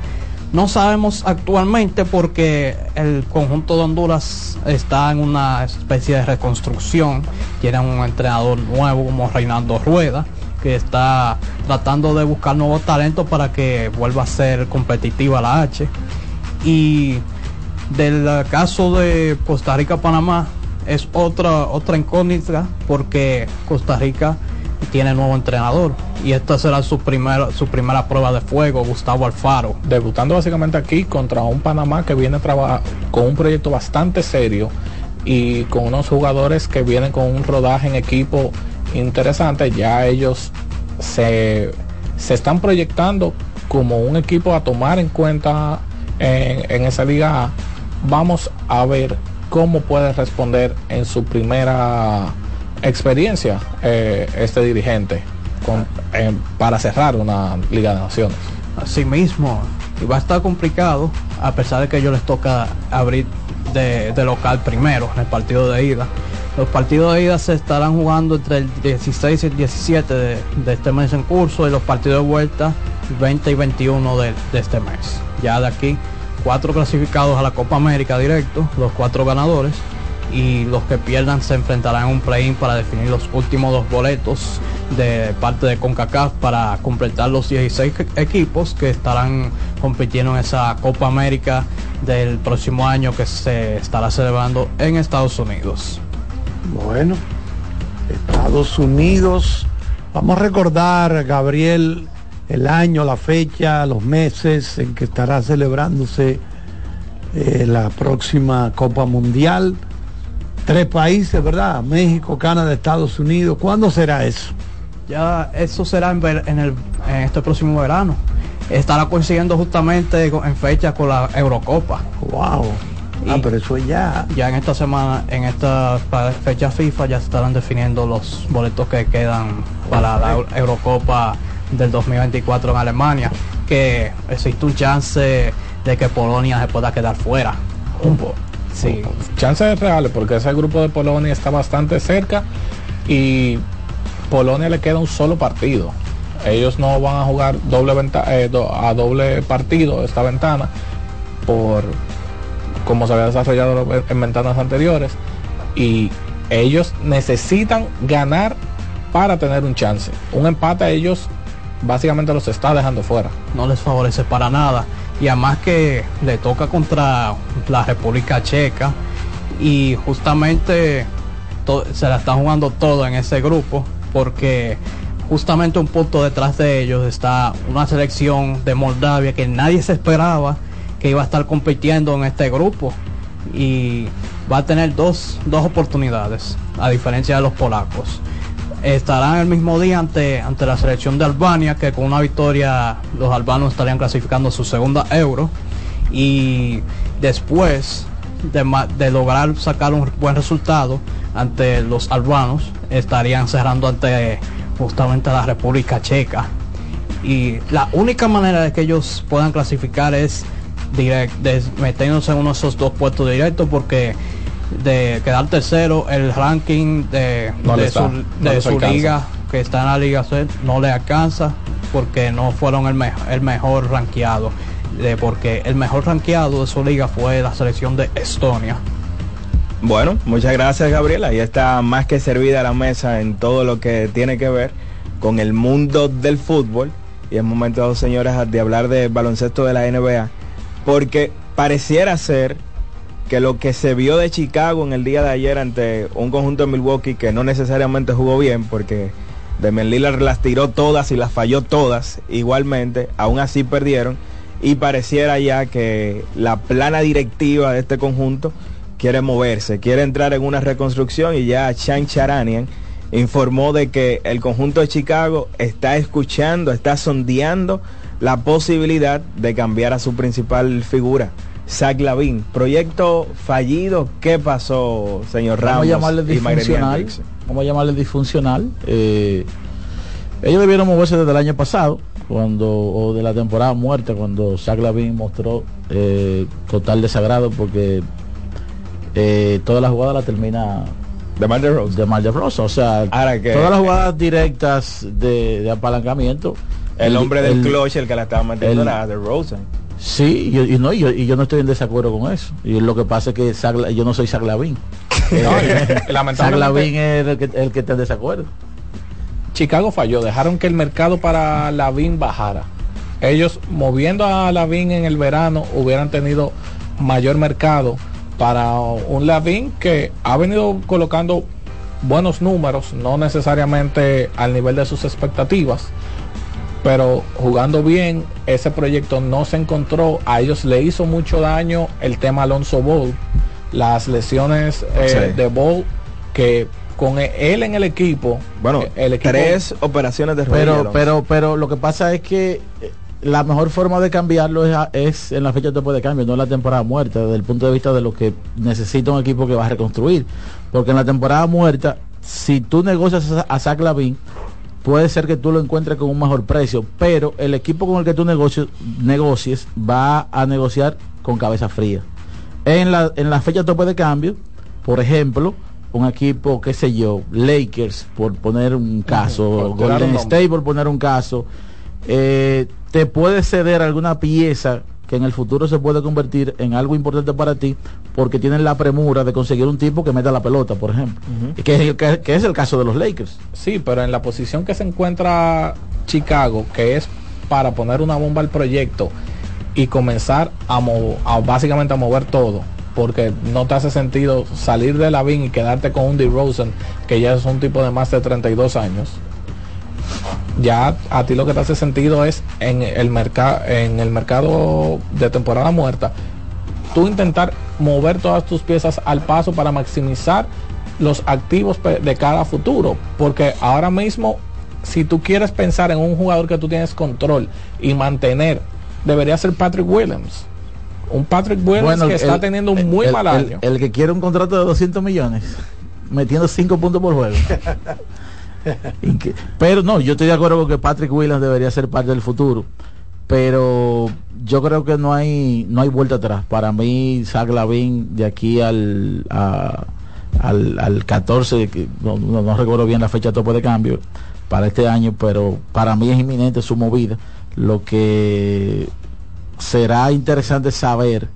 No sabemos actualmente porque el conjunto de Honduras está en una especie de reconstrucción. Tienen un entrenador nuevo como Reinaldo Rueda, que está tratando de buscar nuevos talentos para que vuelva a ser competitiva la H. Y del caso de Costa Rica-Panamá es otra, otra incógnita porque Costa Rica tiene nuevo entrenador. Y esta será su primera su primera prueba de fuego Gustavo Alfaro. Debutando básicamente aquí contra un Panamá que viene trabajar con un proyecto bastante serio y con unos jugadores que vienen con un rodaje en equipo interesante ya ellos se, se están proyectando como un equipo a tomar en cuenta en, en esa liga A. Vamos a ver cómo puede responder en su primera experiencia eh, este dirigente con, eh, para cerrar una Liga de Naciones. Así mismo, y va a estar complicado, a pesar de que ellos les toca abrir de, local primero en el partido de ida. Los partidos de ida se estarán jugando entre el 16 y el 17 de, de este mes en curso y los partidos de vuelta 20 y 21 de, de este mes. Ya de aquí cuatro clasificados a la Copa América directo, los cuatro ganadores, y los que pierdan se enfrentarán en un play-in para definir los últimos dos boletos de parte de CONCACAF para completar los 16 equipos que estarán compitiendo en esa Copa América del próximo año que se estará celebrando en Estados Unidos. Bueno, Estados Unidos, vamos a recordar, Gabriel, el año, la fecha, los meses en que estará celebrándose eh, la próxima Copa Mundial. Tres países, ¿verdad? México, Canadá, Estados Unidos. ¿Cuándo será eso? Ya eso será en, en, el, en este próximo verano. Estará coincidiendo justamente en fecha con la Eurocopa. Wow. Y ah, pero eso ya. Ya en esta semana, en esta fecha FIFA, ya se estarán definiendo los boletos que quedan para la Eurocopa del 2024 en Alemania, que existe un chance de que Polonia se pueda quedar fuera. Un poco. Sí. Chances reales, porque ese grupo de Polonia está bastante cerca y Polonia le queda un solo partido. Ellos no van a jugar doble eh, do a doble partido esta ventana por como se había desarrollado en ventanas anteriores y ellos necesitan ganar para tener un chance. Un empate a ellos básicamente los está dejando fuera. No les favorece para nada. Y además que le toca contra la República Checa. Y justamente se la está jugando todo en ese grupo porque justamente un punto detrás de ellos está una selección de Moldavia que nadie se esperaba que iba a estar compitiendo en este grupo. Y va a tener dos, dos oportunidades a diferencia de los polacos estarán el mismo día ante, ante la selección de Albania, que con una victoria los albanos estarían clasificando su segunda euro. Y después de, de, lograr sacar un buen resultado ante los albanos, estarían cerrando ante justamente la República Checa. Y la única manera de que ellos puedan clasificar es direct, metiéndose en uno de esos dos puestos directos porque de quedar tercero, el ranking de, no de su, no de su liga que está en la liga C no le alcanza porque no fueron el, me el mejor rankeado. De, porque el mejor rankeado de su liga fue la selección de Estonia. Bueno, muchas gracias Gabriela. Ahí está más que servida la mesa en todo lo que tiene que ver con el mundo del fútbol. Y es momento, señoras, de hablar de baloncesto de la NBA. Porque pareciera ser que lo que se vio de Chicago en el día de ayer ante un conjunto de Milwaukee que no necesariamente jugó bien porque Demian Lillard las tiró todas y las falló todas igualmente, aún así perdieron. Y pareciera ya que la plana directiva de este conjunto quiere moverse, quiere entrar en una reconstrucción y ya Chan Charanian informó de que el conjunto de Chicago está escuchando, está sondeando la posibilidad de cambiar a su principal figura, Zach Lavin. Proyecto fallido. ¿Qué pasó, señor Ramos? Vamos a llamarle disfuncional. vamos a llamarle disfuncional. Eh, ellos debieron moverse desde el año pasado, cuando, o de la temporada muerta, cuando Zach Lavin mostró eh, total desagrado porque eh, toda la jugada la termina de Mar de Rosa. De de Rosa. O sea, todas las jugadas directas de, apalancamiento. El, hombre del clutch, el que la estaba manteniendo era de Rosa. Sí, y, no, y yo, no estoy en desacuerdo con eso. Y lo que pasa es que yo no soy Saglavín. Saglavín es el que, el que está en desacuerdo. Chicago falló, dejaron que el mercado para Lavín bajara. Ellos moviendo a Lavín en el verano hubieran tenido mayor mercado para un Lavín que ha venido colocando buenos números, no necesariamente al nivel de sus expectativas, pero jugando bien, ese proyecto no se encontró, a ellos le hizo mucho daño el tema Alonso Ball, las lesiones eh, de Ball, que con él en el equipo, bueno, el tres operaciones de pero, pero, pero lo que pasa es que eh, la mejor forma de cambiarlo es, en la fecha después de cambio, no en la temporada muerta, desde el punto de vista de lo que necesita un equipo que va a reconstruir. Porque en la temporada muerta, si tú negocias a Zach Lavin, puede ser que tú lo encuentres con un mejor precio, pero el equipo con el que tú negocies, negocies va a negociar con cabeza fría. En la, en la fecha tope de cambio, por ejemplo, un equipo, qué sé yo, Lakers, por poner un caso, Golden State, por poner un caso, eh, te puede ceder alguna pieza que en el futuro se puede convertir en algo importante para ti porque tienen la premura de conseguir un tipo que meta la pelota, por ejemplo. que, es el, que, es el caso de los Lakers. Sí, pero en la posición que se encuentra Chicago, que es para poner una bomba al proyecto y comenzar a, a básicamente a mover todo, porque no te hace sentido salir de la VIN y quedarte con un Rosen que ya es un tipo de más de 32 años ya a ti lo que te hace sentido es en el mercado en el mercado de temporada muerta tú intentar mover todas tus piezas al paso para maximizar los activos de cada futuro. Porque ahora mismo si tú quieres pensar en un jugador que tú tienes control y mantener debería ser Patrick Williams. Un Patrick Williams que está teniendo un muy mal año el, el, que quiere un contrato de 200 millones metiendo 5 puntos por juego pero no, yo estoy de acuerdo con que Patrick Williams debería ser parte del futuro. Pero yo creo que no hay no hay vuelta atrás. Para mí, Zach Lavin de aquí al, al, al 14, no, recuerdo bien la fecha tope de cambio para este año, pero para mí es inminente su movida. Lo que será interesante saber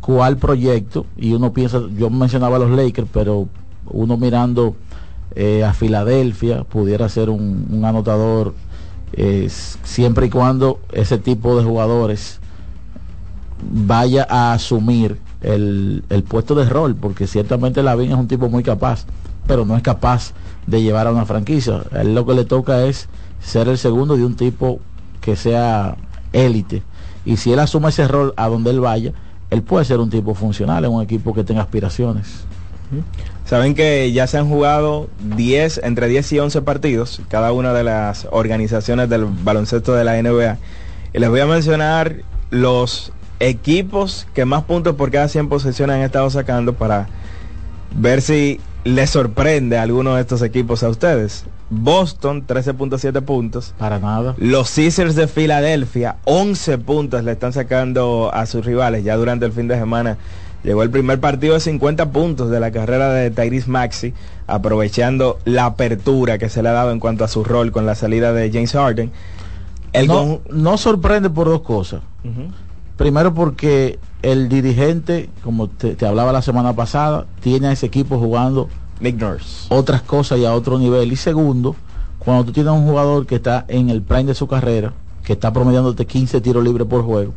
cuál proyecto, y uno piensa, yo mencionaba a los Lakers, pero uno mirando eh, a Filadelfia, pudiera ser un, anotador eh, siempre y cuando ese tipo de jugadores vaya a asumir el, puesto de rol, porque ciertamente Lavín es un tipo muy capaz, pero no es capaz de llevar a una franquicia. Él lo que le toca es ser el segundo de un tipo que sea élite. Y si él asume ese rol a donde él vaya, él puede ser un tipo funcional en un equipo que tenga aspiraciones. Saben que ya se han jugado 10, entre 10 y 11 partidos, cada una de las organizaciones del baloncesto de la NBA. Y les voy a mencionar los equipos que más puntos por cada 100 posesiones han estado sacando para ver si les sorprende a alguno de estos equipos a ustedes. Boston, 13.7 puntos. Para nada. Los Caesars de Filadelfia, 11 puntos le están sacando a sus rivales ya durante el fin de semana Llegó el primer partido de 50 puntos de la carrera de Tyrese Maxi, aprovechando la apertura que se le ha dado en cuanto a su rol con la salida de James Harden. El no, sorprende por dos cosas. Primero porque el dirigente, como te, hablaba la semana pasada, tiene a ese equipo jugando Nick Nurse. otras cosas y a otro nivel. Y segundo, cuando tú tienes un jugador que está en el prime de su carrera, que está promediándote 15 tiros libres por juego,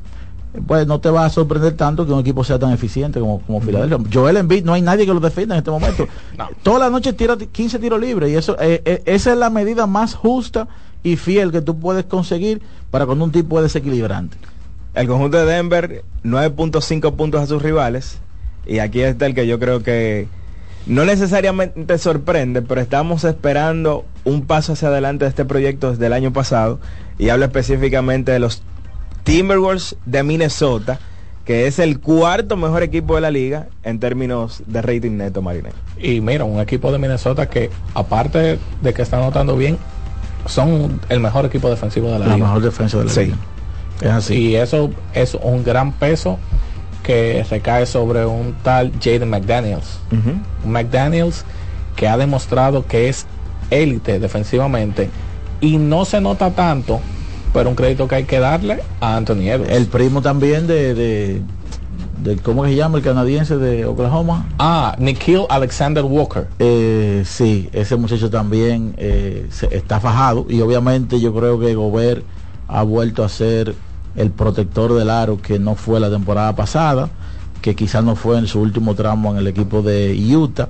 pues no te va a sorprender tanto que un equipo sea tan eficiente como, como Filadelfia. Joel Embiid, no hay nadie que lo defienda en este momento. Toda la noche tira 15 tiros libres y eso eh, eh, esa es la medida más justa y fiel que tú puedes conseguir para con un tipo desequilibrante. El conjunto de Denver 9.5 puntos a sus rivales y aquí está el que yo creo que no necesariamente sorprende, pero estamos esperando un paso hacia adelante de este proyecto desde el año pasado y hablo específicamente de los Timberwolves de Minnesota, que es el cuarto mejor equipo de la liga en términos de rating neto marinero. Y mira, un equipo de Minnesota que aparte de que está anotando bien, son el mejor equipo defensivo de la, liga. La mejor defensa de la liga. Es así. Y eso es un gran peso que recae sobre un tal Jaden McDaniels. Un McDaniels que ha demostrado que es élite defensivamente y no se nota tanto, pero un crédito que hay que darle a Anthony Edwards. El primo también de, de, de ¿cómo se llama? El canadiense de Oklahoma. Ah, Nikhil Alexander Walker. Eh, sí, ese muchacho también eh, está fajado y obviamente yo creo que Gobert ha vuelto a ser el protector del aro que no fue la temporada pasada, que quizás no fue en su último tramo en el equipo de Utah.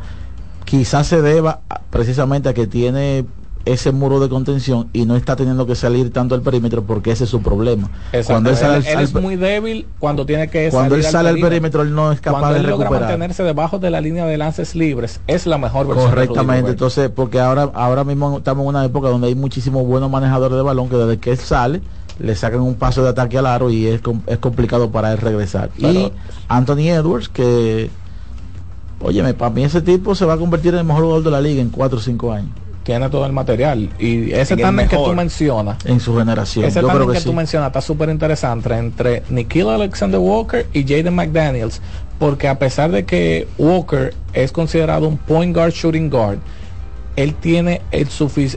Quizás se deba precisamente a que tiene ese muro de contención y no está teniendo que salir tanto al perímetro porque ese es su problema. Cuando él, sale es muy débil cuando tiene que cuando él sale al perímetro, él no es capaz cuando de él recuperar. logra mantenerse debajo de la línea de lances libres es la mejor versión. Correctamente, entonces porque ahora ahora mismo estamos en una época donde hay muchísimos buenos manejadores de balón que desde que él sale le sacan un paso de ataque al aro y es, es complicado para él regresar. y Anthony Edwards que Óyeme, para mí ese tipo se va a convertir en el mejor jugador de la liga en 4 o 5 años tiene todo el material. Y ese también que tú mencionas. En su generación. Ese también que, tú mencionas está súper interesante entre Nikhil Alexander Walker y Jaden McDaniels. Porque a pesar de que Walker es considerado un point guard shooting guard, él tiene el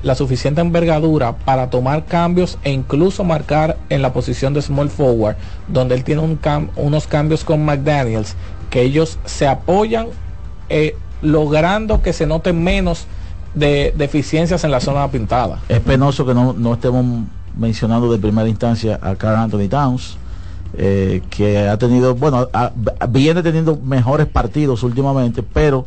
la suficiente envergadura para tomar cambios e incluso marcar en la posición de small forward, donde él tiene un unos cambios con McDaniels, que ellos se apoyan eh, logrando que se note menos de deficiencias en la zona pintada. Es penoso que no, no estemos mencionando de primera instancia a Carl Anthony Towns, eh, que ha tenido, bueno, viene teniendo mejores partidos últimamente, pero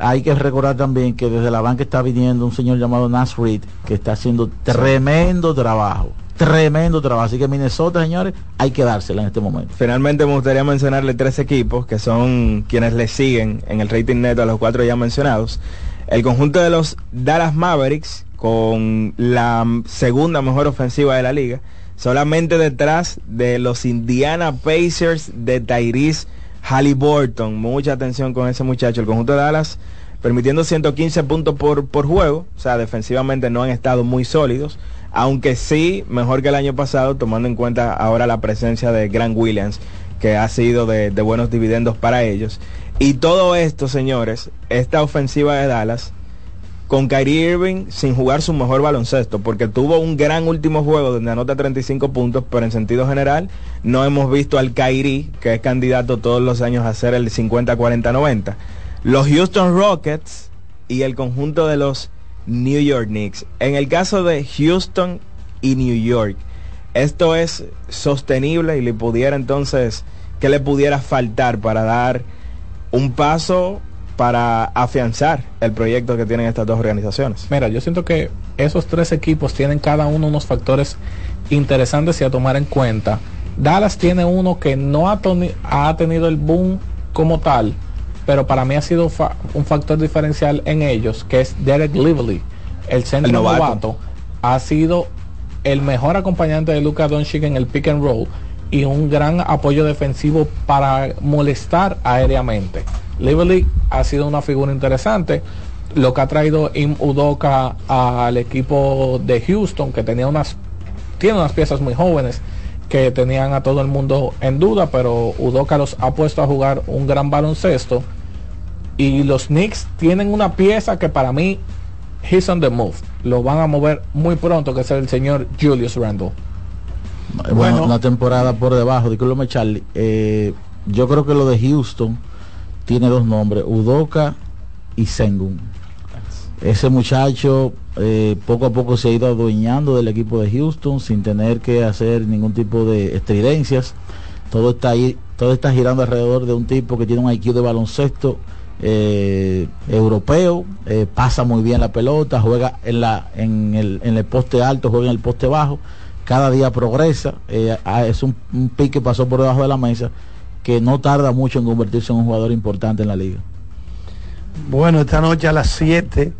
hay que recordar también que desde la banca está viniendo un señor llamado Nas Reed, que está haciendo tremendo trabajo. Tremendo trabajo. Así que Minnesota, señores, hay que dársela en este momento. Finalmente me gustaría mencionarle tres equipos que son quienes le siguen en el rating neto a los cuatro ya mencionados. El conjunto de los Dallas Mavericks, con la segunda mejor ofensiva de la liga, solamente detrás de los Indiana Pacers de Tyrese Halliburton. Mucha atención con ese muchacho. El conjunto de Dallas permitiendo 115 puntos por, por juego, o sea, defensivamente no han estado muy sólidos, aunque sí mejor que el año pasado, tomando en cuenta ahora la presencia de Grant Williams, que ha sido de, de buenos dividendos para ellos. Y todo esto, señores, esta ofensiva de Dallas, con Kyrie Irving sin jugar su mejor baloncesto, porque tuvo un gran último juego donde anota 35 puntos, pero en sentido general no hemos visto al Kyrie, que es candidato todos los años a ser el 50-40-90. Los Houston Rockets y el conjunto de los New York Knicks. En el caso de Houston y New York, esto es sostenible y le pudiera entonces, ¿qué le pudiera faltar para dar un paso para afianzar el proyecto que tienen estas dos organizaciones. Mira, yo siento que esos tres equipos tienen cada uno unos factores interesantes y a tomar en cuenta. Dallas tiene uno que no ha, ha tenido el boom como tal, pero para mí ha sido un factor diferencial en ellos, que es Derek Lively, el centro novato. ha sido el mejor acompañante de Luca Doncic en el pick and roll y un gran apoyo defensivo para molestar aéreamente. Lively ha sido una figura interesante. Lo que ha traído Im Udoka al equipo de Houston, que tenía unas, tiene unas piezas muy jóvenes que tenían a todo el mundo en duda, pero Udoka los ha puesto a jugar un gran baloncesto. Y los Knicks tienen una pieza que para mí, he's on the move. Lo van a mover muy pronto, que es el señor Julius Randle. Bueno, una temporada por debajo, discúlpame Charlie. Eh, yo creo que lo de Houston tiene dos nombres, Udoka y Sengun. Ese muchacho eh, poco a poco se ha ido adueñando del equipo de Houston sin tener que hacer ningún tipo de estridencias. Todo está ahí, todo está girando alrededor de un tipo que tiene un IQ de baloncesto eh, europeo, eh, pasa muy bien la pelota, juega en, la, en, el, en el poste alto, juega en el poste bajo, cada día progresa, ah, es un, un pick que pasó por debajo de la mesa que no tarda mucho en convertirse en un jugador importante en la liga. Bueno, esta noche a las 7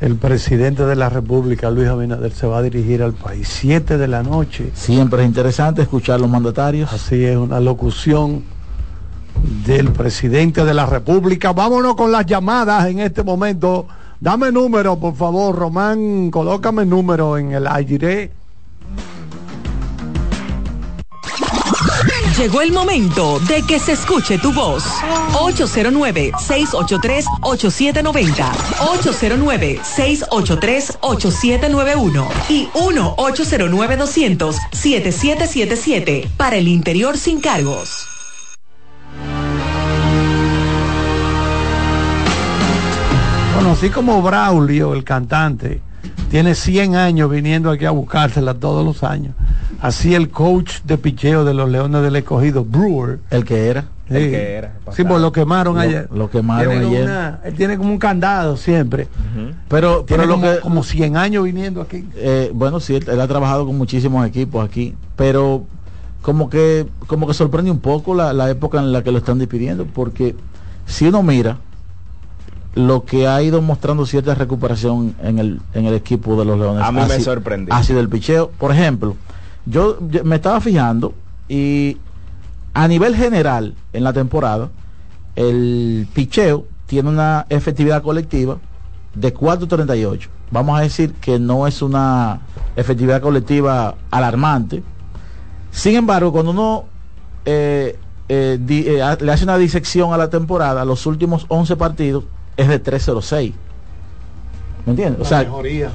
el presidente de la República, Luis Abinader, se va a dirigir al país. Siete de la noche. Siempre es interesante escuchar los mandatarios. Así es, una locución del presidente de la República. Vámonos con las llamadas en este momento. Dame número, por favor, Román, colócame número en el aire. Llegó el momento de que se escuche tu voz. 809-683-8790. 809-683-8791. Y 1-809-200-7777. Para el interior sin cargos. Bueno, así como Braulio, el cantante, tiene 100 años viniendo aquí a buscársela todos los años. Así el coach de picheo de los Leones del Escogido, Brewer. El que era. Sí, el que era, sí pues lo quemaron lo, ayer. Lo quemaron tiene ayer. Una, él tiene como un candado siempre. Uh -huh. Pero, tiene pero como, lo que, como 100 años viniendo aquí. Eh, bueno, sí, él, él, ha trabajado con muchísimos equipos aquí. Pero como que, como que sorprende un poco la, la época en la que lo están despidiendo. Porque si uno mira lo que ha ido mostrando cierta recuperación en el, en el equipo de los Leones. A mí ha me sorprendió. Ha sido el picheo. Por ejemplo, yo, yo, me estaba fijando y a nivel general en la temporada, el picheo tiene una efectividad colectiva de 4.38. Vamos a decir que no es una efectividad colectiva alarmante. Sin embargo, cuando uno eh, eh, di, eh, le hace una disección a la temporada, los últimos 11 partidos es de 306. ¿Me entiendes? La o sea, mejoría.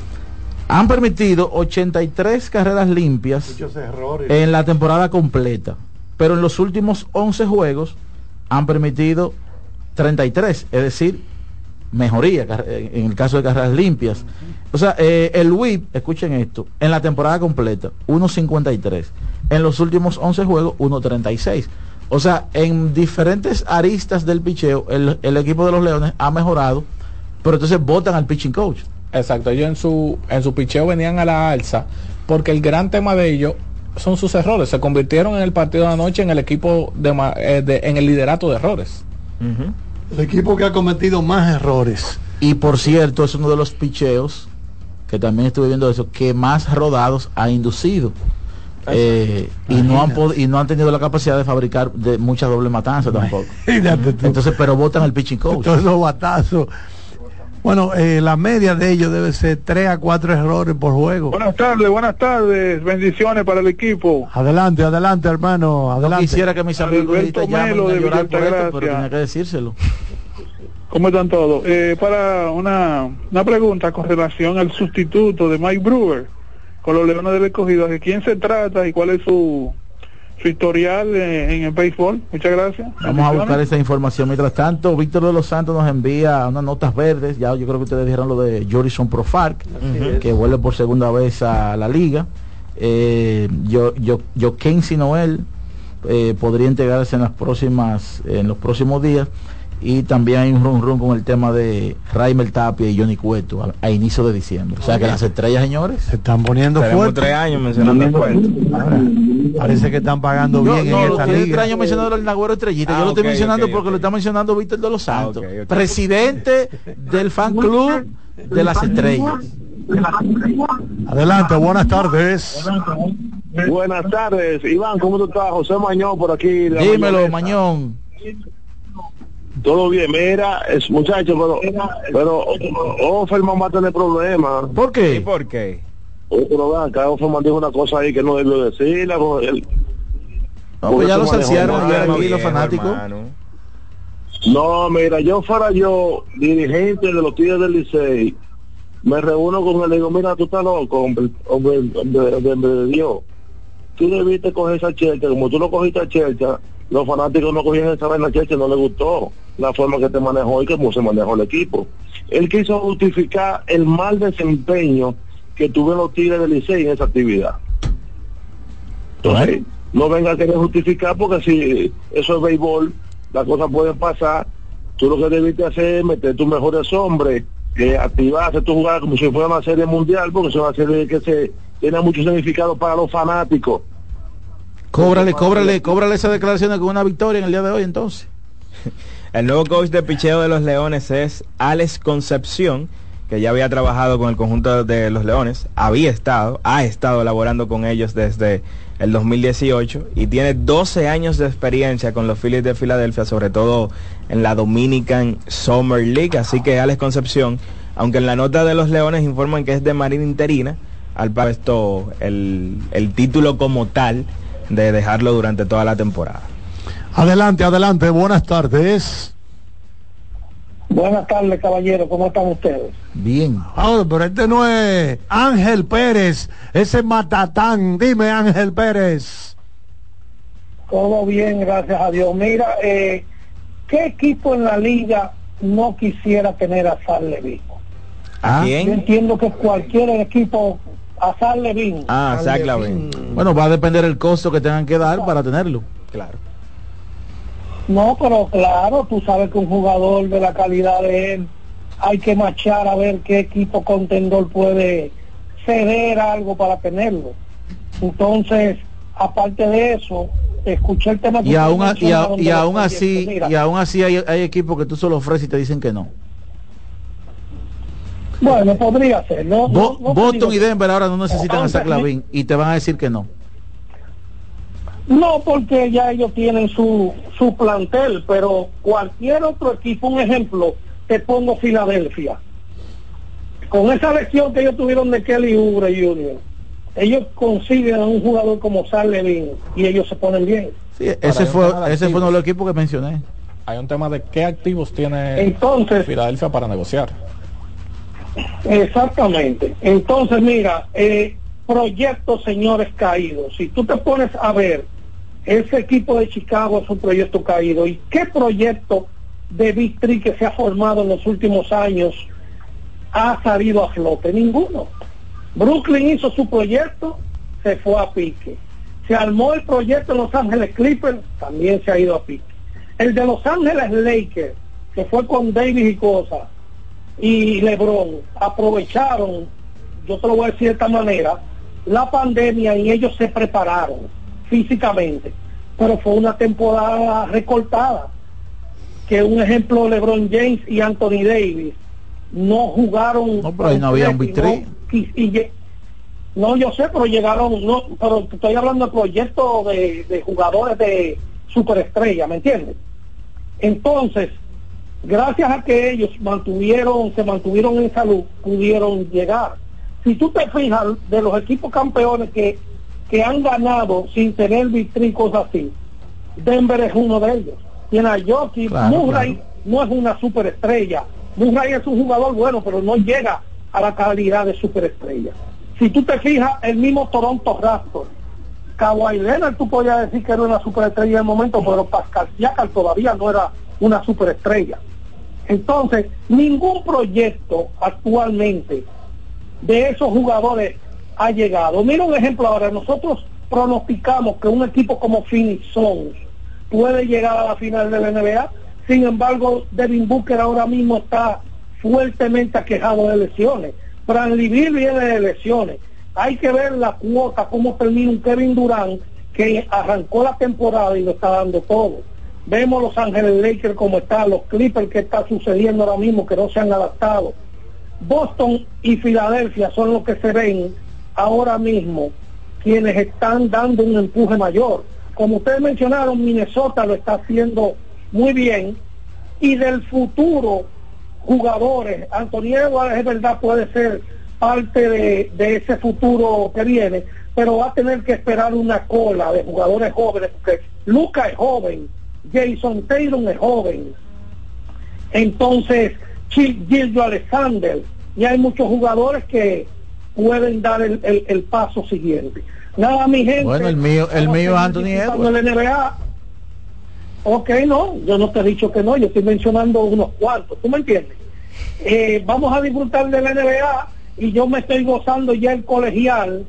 Han permitido 83 carreras limpias en la temporada completa, pero en los últimos 11 juegos han permitido 33, es decir, mejoría en el caso de carreras limpias. O sea, eh, el WIP, escuchen esto, en la temporada completa, 1.53. En los últimos 11 juegos, 1.36. O sea, en diferentes aristas del picheo, el, el, equipo de los Leones ha mejorado, pero entonces votan al pitching coach. Exacto, ellos en su, en su picheo venían a la alza, porque el gran tema de ellos son sus errores. Se convirtieron en el partido de anoche en el equipo de, eh, de en el liderato de errores. Uh -huh. El equipo que ha cometido más errores. Y por cierto, es uno de los picheos, que también estuve viendo eso, que más rodados ha inducido. Eh, y no han y no han tenido la capacidad de fabricar de mucha doble matanza tampoco entonces pero votan el pitching coach todos esos batazos bueno, eh, la media de ellos debe ser 3 a 4 errores por juego. Buenas tardes, buenas tardes. Bendiciones para el equipo. Adelante, adelante, hermano. Adelante. No quisiera que mis amigos Alberto Melo de llorar por esto, pero tenía que decírselo. ¿Cómo están todos? Eh, para una, una pregunta con relación al sustituto de Mike Brewer con los Leones del Escogido. ¿De quién se trata y cuál es su, su historial en, en el béisbol? Muchas gracias. Vamos a buscar esa información. Mientras tanto, Víctor de los Santos nos envía unas notas verdes. Ya yo creo que ustedes dijeron lo de Jorison Profark, uh -huh. que vuelve por segunda vez a la liga. Eh, yo, yo, yo Kensi Noel eh, podría integrarse en las próximas, en los próximos días. Y también hay un run run con el tema de Raimel Tapia y Johnny Cueto a, a inicio de diciembre. O sea que las estrellas, señores, se están poniendo fuertes. tres años mencionando fuerte. Parece que están pagando bien no, en esta liga. tres años mencionando el Nagüero Estrellita. Ah, yo lo estoy okay, mencionando okay, porque okay. lo está mencionando Víctor de los Santos, ah, presidente del fan club de las estrellas. Adelante, buenas tardes. Buenas tardes, Iván, ¿cómo tú estás? José Mañón por aquí. Dímelo, Mañón. Todo bien, mira, es, muchacho, pero, pero Offerman va a tener problemas. ¿Por qué? ¿Y por qué? Pero vean, acá Offerman dijo una cosa ahí que no debió decirla. Él, no, pues ya lo saciaron ayer aquí los fanáticos. Hermano. No, mira, yo fuera yo, dirigente de los Tigres del Licey, me reúno con él y le digo, mira, tú estás loco, hombre, hombre, hombre, hombre de Dios. Tú debiste coger esa chelcha, como tú no cogiste a chelcha, los fanáticos no cogían esa vaina chelcha, no les gustó la forma que te manejó y cómo se manejó el equipo. Él quiso justificar el mal desempeño que tuvieron los Tigres del Licey en esa actividad. Entonces, no venga a querer justificar porque si eso es béisbol, las cosas pueden pasar. Tú lo que debiste hacer es meter tus mejores hombres, que activarse tu jugada como si fuera una serie mundial, porque es una serie que se tiene mucho significado para los fanáticos. Cóbrale, cóbrale, cóbrale esa declaración con una victoria en el día de hoy entonces. El nuevo coach de picheo de los Leones es Alex Concepción, que ya había trabajado con el conjunto de los Leones, había estado, ha estado elaborando con ellos desde el 2018 y tiene 12 años de experiencia con los Phillies de Filadelfia, sobre todo en la Dominican Summer League. Así que Alex Concepción, aunque en la nota de los Leones informan que es de Marina Interina, al esto el, el título como tal de dejarlo durante toda la temporada. Adelante, adelante, buenas tardes. Buenas tardes, caballero. ¿Cómo están ustedes? Bien. Ahora, pero este no es Ángel Pérez, ese matatán. Dime, Ángel Pérez. Todo bien, gracias a Dios. Mira, eh, ¿qué equipo en la liga no quisiera tener a Sal Levin? ¿A Yo entiendo que cualquier equipo a Sal Levin. Ah, Zach Lavin. Bueno, va a depender el costo que tengan que dar para tenerlo. Claro. No, pero claro, tú sabes que un jugador de la calidad de él hay que machar a ver qué equipo contendor puede ceder algo para tenerlo. Entonces, aparte de eso, escuché el tema Y aún, a- y, a- aún así, mira, y aún así hay, hay equipos que tú solo ofreces y te dicen que no. Bueno, podría ser, ¿no? Bo- no, no te Boston y Denver ahora no necesitan a Entonces, Zach Lavin y te van a decir que no. No, porque ya ellos tienen su, su plantel, pero cualquier otro equipo, un ejemplo, te pongo Filadelfia. Con esa lección que ellos tuvieron de Kelly Oubre Jr., ellos consiguen a un jugador como Sal Levin y ellos se ponen bien. Sí, ese fue, ese fue uno de los equipos que mencioné. Hay un tema de qué activos tiene Entonces- Filadelfia para negociar. Exactamente. Entonces, mira, eh, proyectos, señores caídos. Si tú te pones a ver, ese equipo de Chicago es un proyecto caído. ¿Y qué proyecto de Big Three que se ha formado en los últimos años ha salido a flote? Ninguno. Brooklyn hizo su proyecto, se fue a pique. Se armó el proyecto en Los Ángeles Clippers, también se ha ido a pique. El de Los Ángeles Lakers, que fue con Davis y cosas, y LeBron aprovecharon, yo te lo voy a decir de esta manera, la pandemia y ellos se prepararon físicamente, pero fue una temporada recortada. Que un ejemplo, LeBron James y Anthony Davis no jugaron. No, pero ahí no había un lle- no, yo sé, pero llegaron, no, pero estoy hablando de proyectos de, de jugadores de superestrella, ¿me entiendes? Entonces, gracias a que ellos mantuvieron, se mantuvieron en salud, pudieron llegar. Si tú te fijas de los equipos campeones que, que han ganado sin tener cosas así, Denver es uno de ellos. Tiene a Jokic, Claro, Murray no es una superestrella. Murray es un jugador bueno, pero no llega a la calidad de superestrella. Si tú te fijas, el mismo Toronto Raptors, Kawhi Leonard tú podías decir que era una superestrella en el momento, pero Pascal Siakam todavía no era una superestrella. Entonces, ningún proyecto actualmente de esos jugadores ha llegado. Mira un ejemplo ahora, nosotros pronosticamos que un equipo como Phoenix Suns puede llegar a la final de la NBA, sin embargo, Devin Booker ahora mismo está fuertemente aquejado de lesiones. Bradley Beal viene de lesiones. Hay que ver la cuota, cómo termina un Kevin Durant que arrancó la temporada y lo está dando todo. Vemos Los Ángeles Lakers como están, los Clippers que está sucediendo ahora mismo, que no se han adaptado. Boston y Filadelfia son los que se ven ahora mismo quienes están dando un empuje mayor. Como ustedes mencionaron, Minnesota lo está haciendo muy bien y del futuro jugadores, Anthony Edwards es verdad puede ser parte de, ese futuro que viene, pero va a tener que esperar una cola de jugadores jóvenes, porque Luca es joven, Jason Taylor es joven, entonces Gildo Alexander, y hay muchos jugadores que pueden dar el, el- el paso siguiente. Nada, mi gente. Bueno, el mío, el mío Anthony Edwards. de la NBA. Ok, no, yo no te he dicho que no, yo estoy mencionando unos cuantos, ¿tú me entiendes? Eh, vamos a disfrutar de la NBA y yo me estoy gozando ya el colegial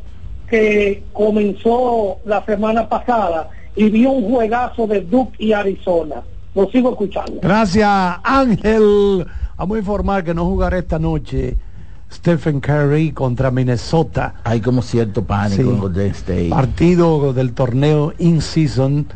que comenzó la semana pasada y vi un juegazo de Duke y Arizona. Lo sigo escuchando. Gracias, Ángel. Vamos a informar que no jugará esta noche Stephen Curry contra Minnesota. Hay como cierto pánico Sí. en Golden State. Partido del torneo in-season.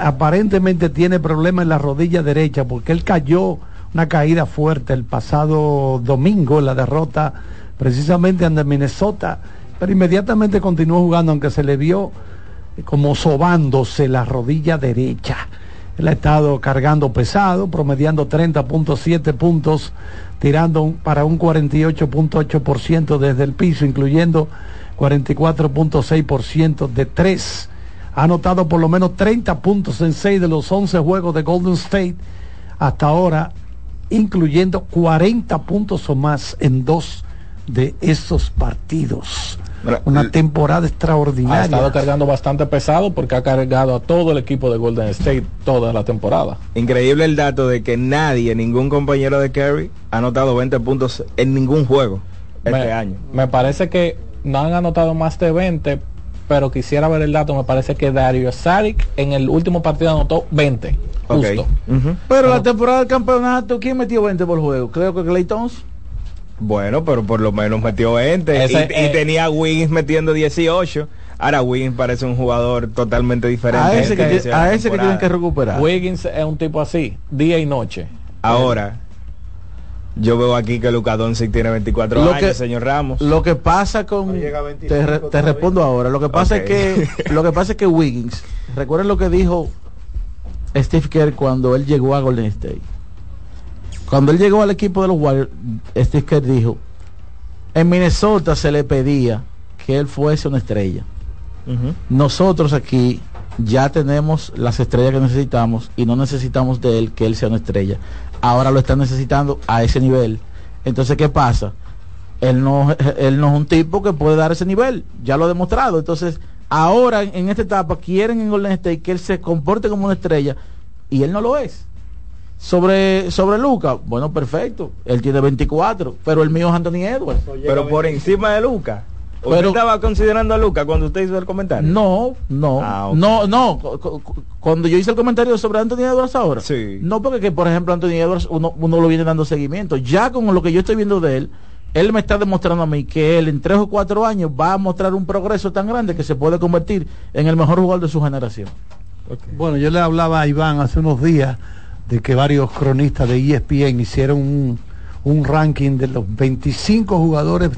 Aparentemente tiene problemas en la rodilla derecha porque él cayó una caída fuerte el pasado domingo, la derrota precisamente ante Minnesota, pero inmediatamente continuó jugando, aunque se le vio como sobándose la rodilla derecha. Él ha estado cargando pesado, promediando 30.7 puntos, tirando para un 48.8% desde el piso, incluyendo 44.6% de 3. Ha anotado por lo menos 30 puntos en 6 de los 11 juegos de Golden State hasta ahora, incluyendo 40 puntos o más en dos de esos partidos. Una temporada extraordinaria. Ha estado cargando bastante pesado porque ha cargado a todo el equipo de Golden State toda la temporada. Increíble el dato de que nadie, ningún compañero de Curry, ha anotado 20 puntos en ningún juego este año. Me parece que no han anotado más de 20, pero quisiera ver el dato. Me parece que Dario Saric en el último partido anotó 20. Justo. Pero la temporada del campeonato, ¿quién metió 20 por juego? Creo que Clay Thompson. Bueno, pero por lo menos metió 20 y, eh, tenía a Wiggins metiendo 18. Ahora Wiggins parece un jugador totalmente diferente. A ese que, a ese que tienen que recuperar. Wiggins es un tipo así, día y noche. Ahora, yo veo aquí que Luca Doncic tiene 24 Lo años, que- señor Ramos. Lo que pasa con te, re- te respondo ahora. Lo que pasa es que lo que pasa es que Wiggins, recuerden lo que dijo Steve Kerr cuando él llegó a Golden State. Cuando él llegó al equipo de los Warriors, Steve Kerr dijo, en Minnesota se le pedía que él fuese una estrella. Nosotros aquí ya tenemos las estrellas que necesitamos y no necesitamos de él que él sea una estrella. Ahora lo están necesitando a ese nivel. Entonces, ¿qué pasa? Él no, él no es un tipo que puede dar ese nivel, ya lo ha demostrado. Entonces, ahora en esta etapa quieren en Golden State que él se comporte como una estrella y él no lo es. Sobre, sobre Luca, bueno, perfecto. Él tiene 24, pero el mío es Anthony Edwards. Pero por encima de Luca. ¿Usted Pero- estaba considerando a Luca cuando usted hizo el comentario? No, no, Ah, no, no. cu- cu- Cuando yo hice el comentario sobre Anthony Edwards ahora, no porque que, por ejemplo Anthony Edwards uno, uno lo viene dando seguimiento. Ya con lo que yo estoy viendo de él, él me está demostrando a mí que él en tres o cuatro años va a mostrar un progreso tan grande que se puede convertir en el mejor jugador de su generación. Bueno, yo le hablaba a Iván hace unos días de que varios cronistas de ESPN hicieron un, un ranking de los 25 jugadores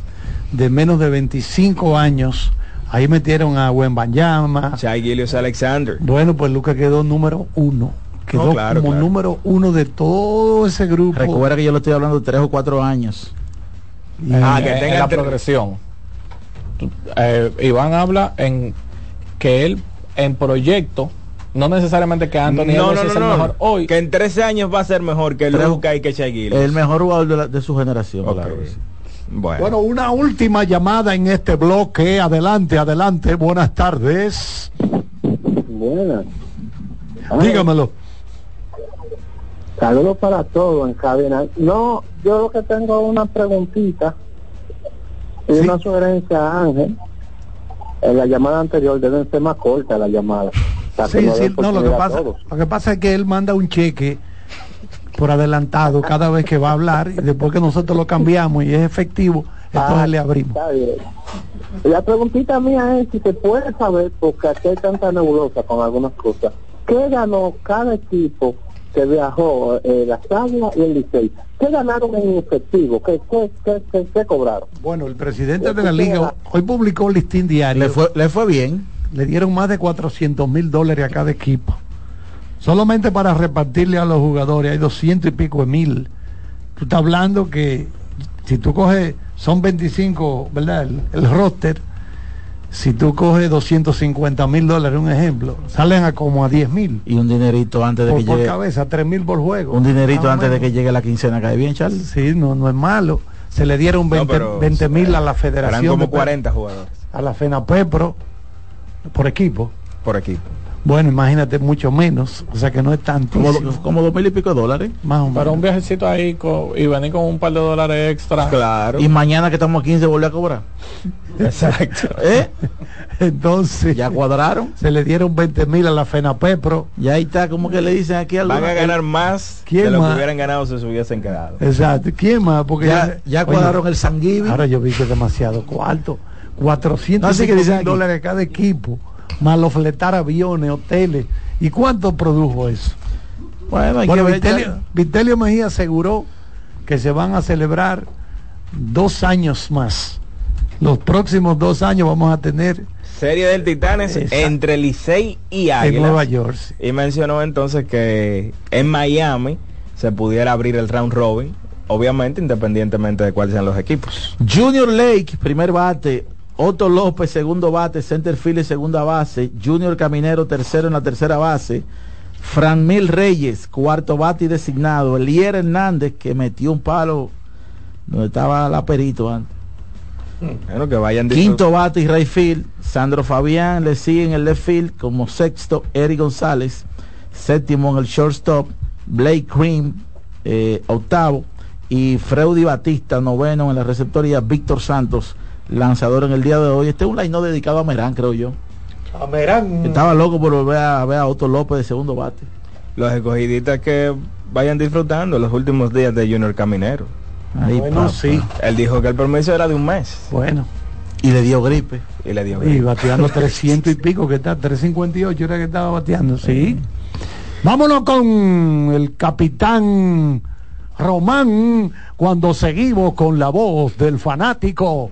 de menos de 25 años. Ahí metieron a Wembanyama. Shai Gilius Alexander. Bueno, pues Lucas quedó número uno. Quedó No, claro, como claro. número uno de todo ese grupo. Recuerda que yo le estoy hablando de tres o cuatro años. Ah, que en tenga la progresión. Eh, Iván habla en que él en proyecto, no necesariamente que Anthony no, Edwards no, es no, el no. mejor hoy. Que en 13 años va a ser mejor que Tres- Luca y que Shai Gilgeous. El mejor jugador de, la- de su generación. Ok. claro. Bueno. Bueno, una última llamada en este bloque. Adelante, adelante. Buenas tardes. Buenas. Dígamelo. Saludos para todos en cabina. No, yo lo que tengo una preguntita y una sugerencia a Ángel. En la llamada anterior deben ser más corta la llamada. Para Sí, sí, no, lo que, pasa, lo que pasa es que él manda un cheque por adelantado cada vez que va a hablar y después que nosotros lo cambiamos y es efectivo, entonces Ah, le abrimos. Está bien. La preguntita mía es si se puede saber, porque aquí hay tanta nebulosa con algunas cosas, ¿qué ganó cada equipo que viajó, eh, la Águilas y el Licey? ¿Qué ganaron en efectivo? ¿Qué, qué, qué, qué- qué cobraron? Bueno, el presidente de la liga hoy publicó un listín diario. Le fue, le fue bien. Le dieron más de 400 mil dólares a cada equipo. Solamente para repartirle a los jugadores hay 200 y pico de mil. Tú estás hablando que si tú coges, son 25, ¿verdad? El, el roster. Si tú coges 250 mil dólares, un ejemplo, salen a como a 10 mil. Y un dinerito antes de Por, que por llegue. cabeza, 3 mil por juego. Un dinerito antes de que llegue la quincena. ¿Cae bien, Charles? Sí, no, no es malo. Se le dieron No, 20 pero 20 mil a la Eran federación. como de- 40 jugadores A la FENAPEPRO por equipo. por equipo. Bueno, imagínate, mucho menos. O sea que no es tanto. Como, do- como dos mil y pico de dólares. Más o menos. un viajecito ahí co- y venir con un par de dólares extra. Claro. Y mañana que estamos a 15 volver a cobrar. Exacto. ¿Eh? Entonces, Ya cuadraron. se le dieron 20 mil a la FENAPEPRO. Y ahí está, como que le dicen aquí al Van a ganar más ¿Quién de lo más? que hubieran ganado si se hubiesen quedado. Exacto. ¿Quién más? Porque Ya, ya cuadraron el sanguíneo. Ahora yo vi que es demasiado cuarto. 400 Así que mil dicen aquí. dólares cada equipo. Más los fletar aviones, hoteles. ¿Y cuánto produjo eso? Bueno, Vitelio, Vitelio Mejía aseguró que se van a celebrar dos años más. Los próximos dos años vamos a tener Serie del Titanes entre Licey y Águilas. En Nueva York. Y mencionó entonces que en Miami se pudiera abrir el round robin, obviamente independientemente de cuáles sean los equipos. Junior Lake, primer bate. Otto López, segundo bate. Center field, segunda base. Junior Caminero, tercero en la tercera base. Fran Mil Reyes, cuarto bate y designado. Elier Hernández, que metió un palo donde estaba la perito antes. Bueno, que vayan Quinto bate y right field. Sandro Fabián le sigue en el left field como sexto. Eric González. Séptimo en el shortstop. Blake Cream. Eh, octavo. Y Freudy Batista, noveno en la receptoría. Víctor Santos, lanzador en el día de hoy. Este es un line no dedicado a Merán, creo yo. A Merán. Estaba loco por volver a ver a Otto López de segundo bate. Los escogiditas que vayan disfrutando los últimos días de Junior Caminero. Ahí, bueno, sí. Él dijo que el permiso era de un mes. Bueno. Y le dio gripe. Y le dio gripe. Y bateando 300 y pico, que está 358 era que estaba bateando, sí. Vámonos con el capitán Román cuando seguimos con la voz del fanático.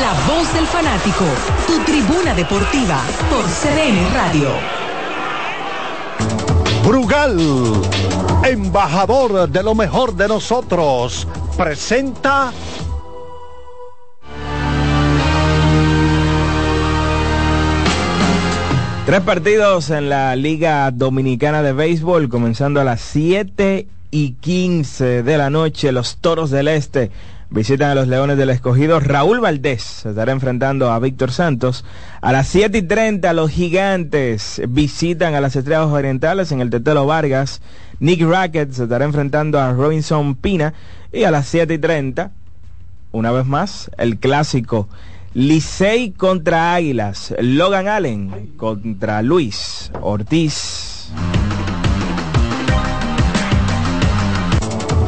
La voz del fanático, tu tribuna deportiva por CDN Radio. Brugal, embajador de lo mejor de nosotros, presenta Tres partidos en la Liga Dominicana de Béisbol, comenzando a las 7 y 15 de la noche. Los Toros del Este visitan a los Leones del Escogido. Raúl Valdés se estará enfrentando a Víctor Santos. A las 7 y 30 los Gigantes visitan a las Estrellas Orientales en el Tetelo Vargas. Nick Rackett se estará enfrentando a Robinson Pina. Y a las 7 y 30, una vez más, el clásico Licey contra Águilas. Logan Allen contra Luis Ortiz.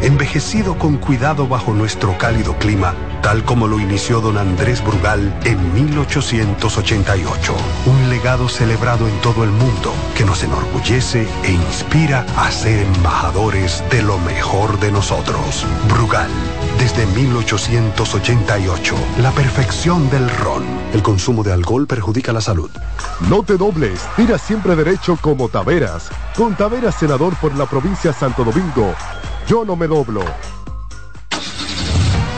envejecido con cuidado bajo nuestro cálido clima, tal como lo inició don Andrés Brugal en 1888. Un legado celebrado en todo el mundo que nos enorgullece e inspira a ser embajadores de lo mejor de nosotros. Brugal desde 1888, la perfección del ron. El consumo de alcohol perjudica la salud. No te dobles, tira siempre derecho como Taveras. Con Taveras, senador por la provincia Santo Domingo. Yo no me doblo.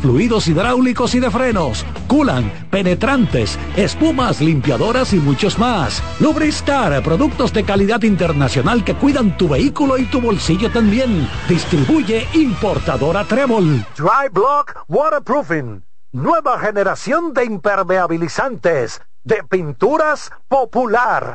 fluidos hidráulicos y de frenos, culan, penetrantes, espumas, limpiadoras y muchos más. Lubristar, productos de calidad internacional que cuidan tu vehículo y tu bolsillo también. Distribuye importadora Trébol. Dry Block Waterproofing. Nueva generación de impermeabilizantes de pinturas popular.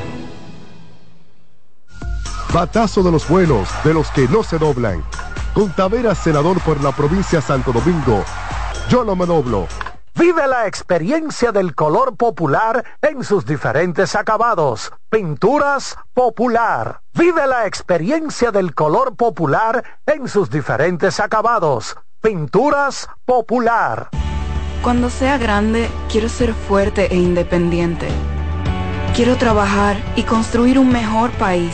Batazo de los buenos, de los que no se doblan. Con Taveras, senador por la provincia Santo Domingo. Yo no me doblo. Vive la experiencia del color popular en sus diferentes acabados. Pinturas popular. Vive la experiencia del color popular en sus diferentes acabados. Pinturas popular. Cuando sea grande, quiero ser fuerte e independiente. Quiero trabajar y construir un mejor país.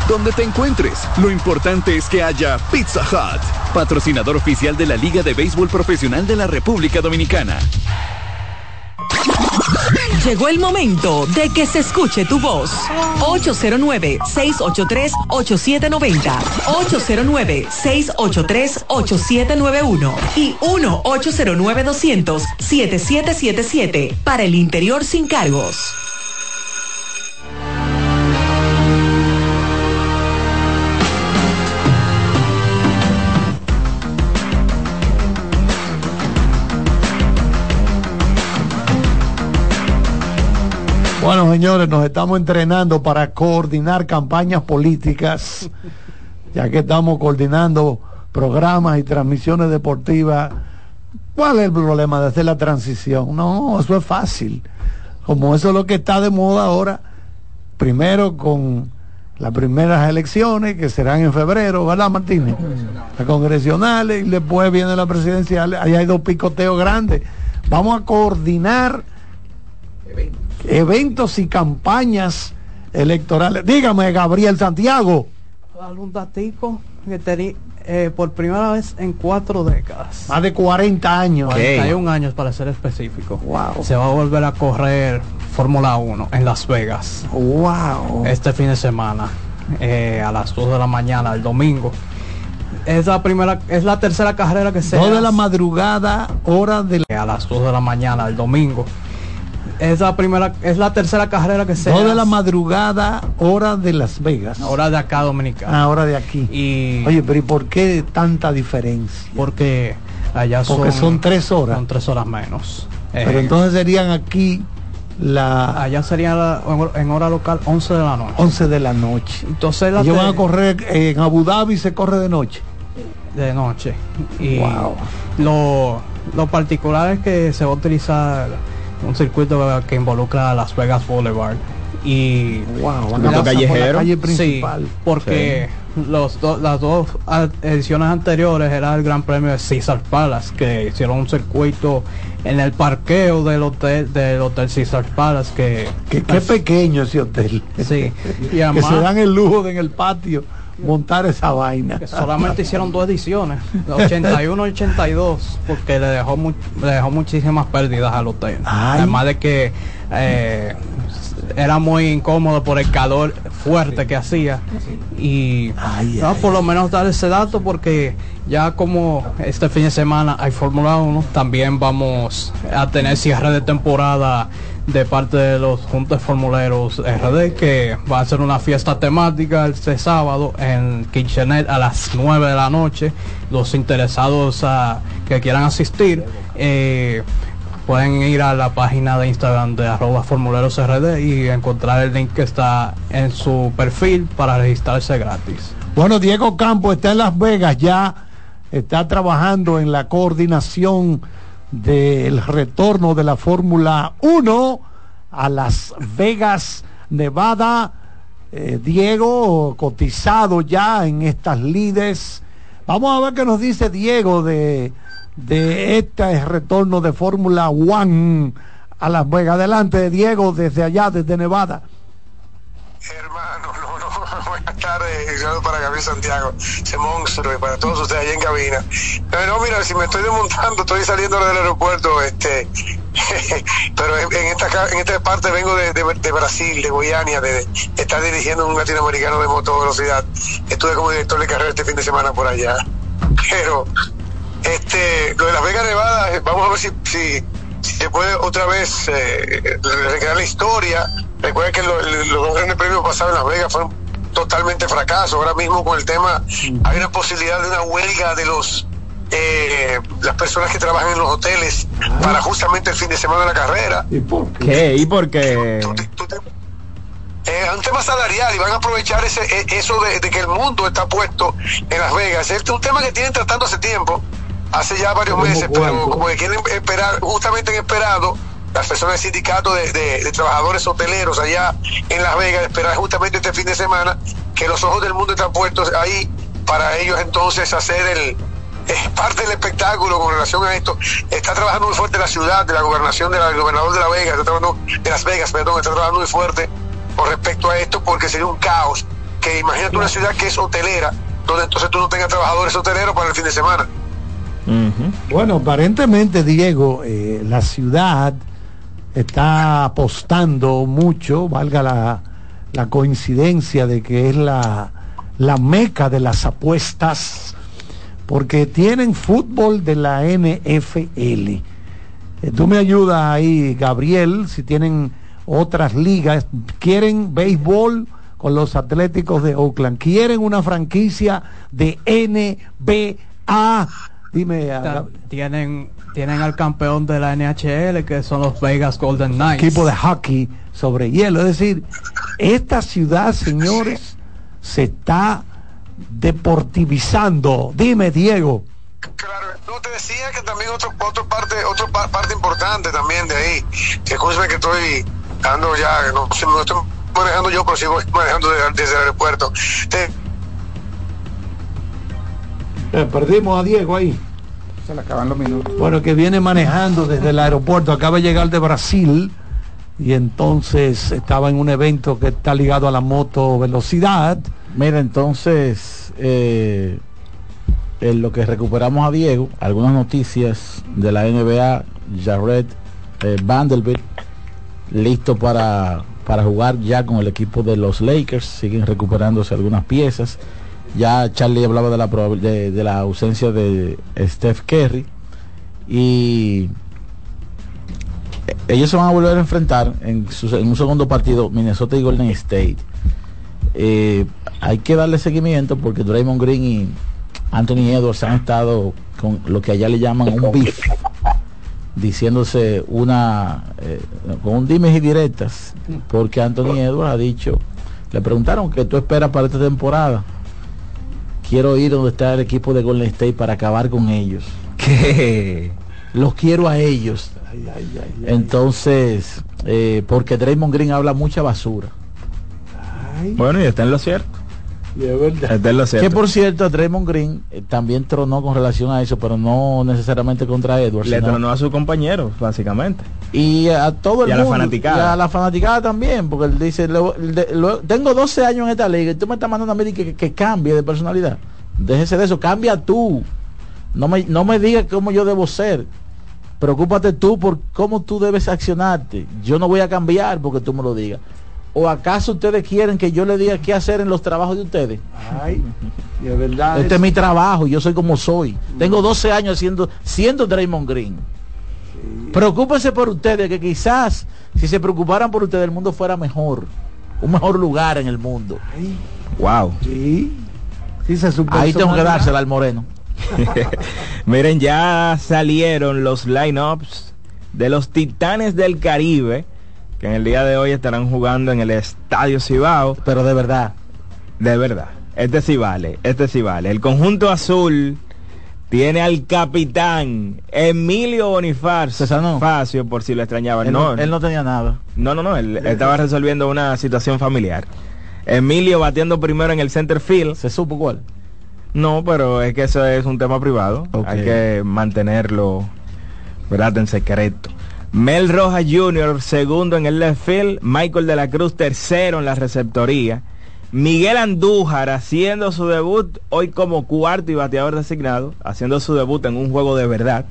Donde te encuentres, lo importante es que haya Pizza Hut, patrocinador oficial de la Liga de Béisbol Profesional de la República Dominicana. Llegó el momento de que se escuche tu voz. 809-683-8790. 809-683-8791. Y 1-809-200-7777. Para el interior sin cargos. Bueno, señores, nos estamos entrenando para coordinar campañas políticas, ya que estamos coordinando programas y transmisiones deportivas. ¿Cuál es el problema de hacer la transición? No, eso es fácil. Como eso es lo que está de moda ahora, primero con las primeras elecciones que serán en febrero, ¿verdad, Martínez? Las congresionales y después viene la presidencial. Ahí hay dos picoteos grandes. Vamos a coordinar eventos y campañas electorales. Dígame, Gabriel Santiago. un datico que tení, eh, por primera vez en cuatro décadas. Más de 40 años. 41 años para ser específico. Wow. Se va a volver a correr Fórmula 1 en Las Vegas. Wow. Este fin de semana. eh, a las 2 de la mañana, el domingo. Es la primera, es la tercera carrera que se 2 de la madrugada, hora de la... a las 2 de la mañana, el domingo. Es la primera, es la tercera carrera que se 2 de la hace. madrugada, hora de Las Vegas. Hora de acá dominicana. Ah, hora de aquí. Y Oye, pero ¿y por qué tanta diferencia? porque allá Porque son tres horas. Son tres horas menos. Pero Eh, entonces serían aquí la allá sería la- en hora local 11 de la noche. 11 de la noche. Entonces la Ellos te- van a correr en Abu Dhabi se corre de noche. de noche. Y Wow. lo, lo particular es que se va a utilizar un circuito que involucra a Las Vegas Boulevard. Y Wow, la calle Sí, principal. porque los do- las dos ediciones anteriores era el Gran Premio de Caesar Palace, que hicieron un circuito en el parqueo del hotel del hotel Caesar Palace que qué pequeño ese hotel. Sí. Y que se dan el lujo de en el patio montar esa vaina. que solamente hicieron dos ediciones, de 81 y 82, porque le dejó mu- le dejó muchísimas pérdidas al hotel. Ay. Además de que eh, era muy incómodo por el calor fuerte que hacía y no, por lo menos dar ese dato porque ya como este fin de semana hay Fórmula 1 también vamos a tener cierre de temporada de parte de los juntos formuleros RD que va a ser una fiesta temática este sábado en Kitchenet a las 9 de la noche los interesados a- que quieran asistir eh, pueden ir a la página de Instagram de arroba formuleros RD y encontrar el link que está en su perfil para registrarse gratis. Bueno, Diego Campo está en Las Vegas ya, está trabajando en la coordinación del retorno de la Fórmula 1 a Las Vegas, Nevada. Eh, Diego, cotizado ya en estas lides. Vamos a ver qué nos dice Diego de, de este retorno de Fórmula 1 a Las Vegas. Adelante, Diego, desde allá, desde Nevada. Tardes, para Gabriel Santiago, ese monstruo y para todos ustedes allá en cabina. Pero no, mira, si me estoy desmontando, estoy saliendo del aeropuerto, este, pero en, esta en esta parte vengo de, de, Brasil, de Goiânia, de, de, estar dirigiendo un latinoamericano de moto velocidad. Estuve como director de carrera este fin de semana por allá. Pero este, lo de Las Vegas Nevada, eh, vamos a ver si, si, se puede otra vez eh, recrear la historia. Recuerden que lo, los dos grandes premios pasados en Las Vegas fueron totalmente fracaso. Ahora mismo con el tema hay una posibilidad de una huelga de los eh, las personas que trabajan en los hoteles para justamente el fin de semana de la carrera. ¿Y por qué? ¿Y por qué? Eh, es un tema salarial y van a aprovechar ese, eh, eso de, de, que el mundo está puesto en Las Vegas. Este es un tema que tienen tratando hace tiempo, hace ya varios meses, pero como que quieren esperar, justamente han esperado las personas del sindicato de, de, de, trabajadores hoteleros allá en Las Vegas, esperar justamente este fin de semana que los ojos del mundo están puestos ahí para ellos entonces hacer el es parte del espectáculo con relación a esto. Está trabajando muy fuerte la ciudad, de la gobernación del gobernador de La Vega, está trabajando de Las Vegas, perdón, está trabajando muy fuerte con respecto a esto porque sería un caos. Que imagínate una ciudad que es hotelera, donde entonces tú no tengas trabajadores hoteleros para el fin de semana. Uh -huh. Bueno, aparentemente, Diego, eh, la ciudad está apostando mucho, valga la, coincidencia de que es la, la meca de las apuestas, porque tienen fútbol de la NFL. Eh, tú me ayudas ahí, Gabriel, si tienen otras ligas, quieren béisbol con los Atléticos de Oakland, quieren una franquicia de NBA. Dime, a... tienen tienen al campeón de la NHL que son los Vegas Golden Knights. Equipo de hockey sobre hielo, es decir, esta ciudad, señores, se está deportivizando. Dime, Diego. Claro, no te decía que también otro, otro parte, otra parte importante también de ahí, escúchame que estoy ando ya, no, no estoy manejando yo, pero sigo manejando desde el aeropuerto. Te... Eh, perdimos a Diego ahí. Se le acaban los minutos. Bueno, que viene manejando desde el aeropuerto, acaba de llegar de Brasil y entonces estaba en un evento que está ligado a la moto velocidad. Mira, entonces, eh, en lo que recuperamos a Diego, algunas noticias de la NBA, Jared eh, Vanderbilt listo para, para jugar ya con el equipo de los Lakers, siguen recuperándose algunas piezas. Ya Charlie hablaba de la, de, de la ausencia de Steph Curry y ellos se van a volver a enfrentar en un segundo partido Minnesota y Golden State. Eh, hay que darle seguimiento porque Draymond Green y Anthony Edwards han estado con lo que allá le llaman un beef diciéndose una eh, con un dimes y directas porque Anthony Edwards ha dicho le preguntaron que tú esperas para esta temporada quiero ir donde está el equipo de Golden State para acabar con ellos. ¿Qué? los quiero a ellos. Ay, ay, ay, entonces eh, porque Draymond Green habla mucha basura. Bueno y está en lo cierto que por cierto, Draymond Green eh, también tronó con relación a eso, pero no necesariamente contra Edwards. Le sino... tronó a su compañero, básicamente. Y a todo el y mundo. La fanaticada. Y a la fanaticada también, porque él dice, lo, lo, tengo 12 años en esta liga y tú me estás mandando a mí que, que, que cambie de personalidad. Déjese de eso, cambia tú. No me, no me digas cómo yo debo ser. Preocúpate tú por cómo tú debes accionarte. Yo no voy a cambiar porque tú me lo digas. ¿O acaso ustedes quieren que yo le diga qué hacer en los trabajos de ustedes? Ay, de verdad. Este es, es mi trabajo, yo soy como soy. Tengo 12 años siendo, siendo Draymond Green. Sí. Preocúpense por ustedes, que quizás si se preocuparan por ustedes el mundo fuera mejor. Un mejor lugar en el mundo. Ay. Wow. Sí. sí se Ahí tengo que dársela al moreno. Miren, ya salieron los lineups de los Titanes del Caribe que en el día de hoy estarán jugando en el Estadio Cibao. Pero de verdad. De verdad. Este sí vale, este sí vale. El conjunto azul tiene al capitán Emilio Bonifacio, no. Facio, por si lo extrañaban. Él no, él no tenía nada. No, no, no, él, él estaba resolviendo una situación familiar. Emilio batiendo primero en el center field. ¿Se supo cuál? No, pero es que eso es un tema privado. Okay. Hay que mantenerlo, ¿verdad?, en secreto. Mel Rojas Jr., segundo en el left field. Michael de la Cruz, tercero en la receptoría. Miguel Andújar haciendo su debut hoy como cuarto y bateador designado, haciendo su debut en un juego de verdad,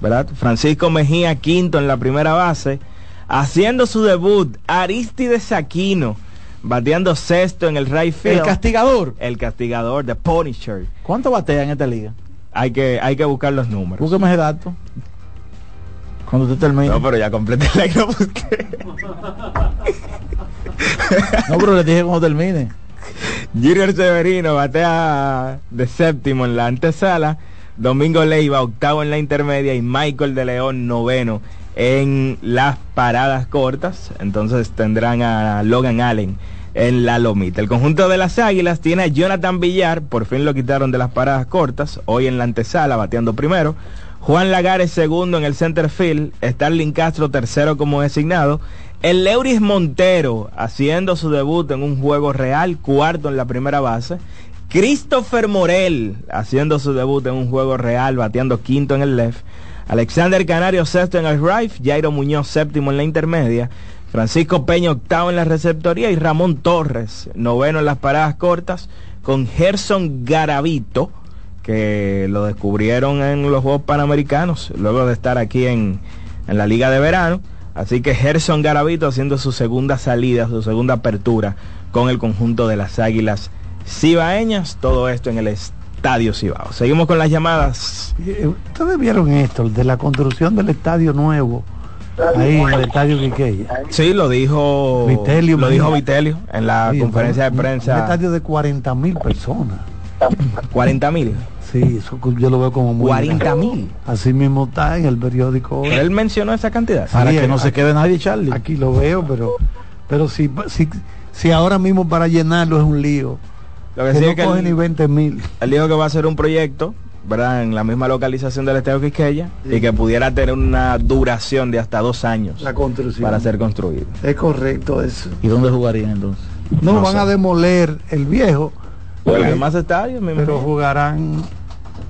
¿verdad? Francisco Mejía quinto en la primera base, haciendo su debut Aristides Aquino, bateando sexto en el right field. El castigador. El castigador, de Punisher. ¿Cuánto batea en esta liga? Hay que, hay que buscar los números. Búsqueme ese dato. Cuando usted termine. No, pero ya completé la que no busqué. no, pero le dije cuando termine. Junior Severino batea de séptimo en la antesala. Domingo Leiva octavo en la intermedia y Michael de León noveno en las paradas cortas. Entonces tendrán a Logan Allen en la lomita. El conjunto de las Águilas tiene a Jonathan Villar, por fin lo quitaron de las paradas cortas, hoy en la antesala bateando primero. Juan Lagares segundo en el center field, Starling Castro tercero como designado. El Leuris Montero haciendo su debut en un juego real, cuarto en la primera base. Christopher Morel haciendo su debut en un juego real, bateando quinto en el left. Alexander Canario sexto en el right, Jairo Muñoz séptimo en la intermedia. Francisco Peña octavo en la receptoría y Ramón Torres noveno en las paradas cortas con Gerson Garavito que lo descubrieron en los Juegos Panamericanos luego de estar aquí en, en la Liga de Verano. Así que Gerson Garavito haciendo su segunda salida, su segunda apertura con el conjunto de las Águilas Cibaeñas. Todo esto en el Estadio Cibao. Seguimos con las llamadas. Eh, Ustedes vieron esto, de la construcción del estadio nuevo. Ahí en el estadio Quiqueya. Sí, lo dijo Vitelio. Lo dijo Vitelio en la Sí, conferencia de prensa. Un estadio de 40 mil personas. 40 mil. Sí, eso yo lo veo como muy 40 mil. Así mismo está en el periódico. Pero él mencionó esa cantidad. Sí, aquí- nadie, Charlie. Aquí lo veo, pero pero si, si, si ahora mismo para llenarlo es un lío. Lo que que sí no es que coge él- ni 20 mil. Él dijo que va a ser un proyecto, ¿verdad? En la misma localización del Estadio Quisqueya y que pudiera tener una duración de hasta dos años La construcción. para ser construido. Es correcto eso. ¿Y dónde jugarían entonces? No, No van sé. a demoler el viejo. Los Eh, demás estadios, me pero imagino. jugarán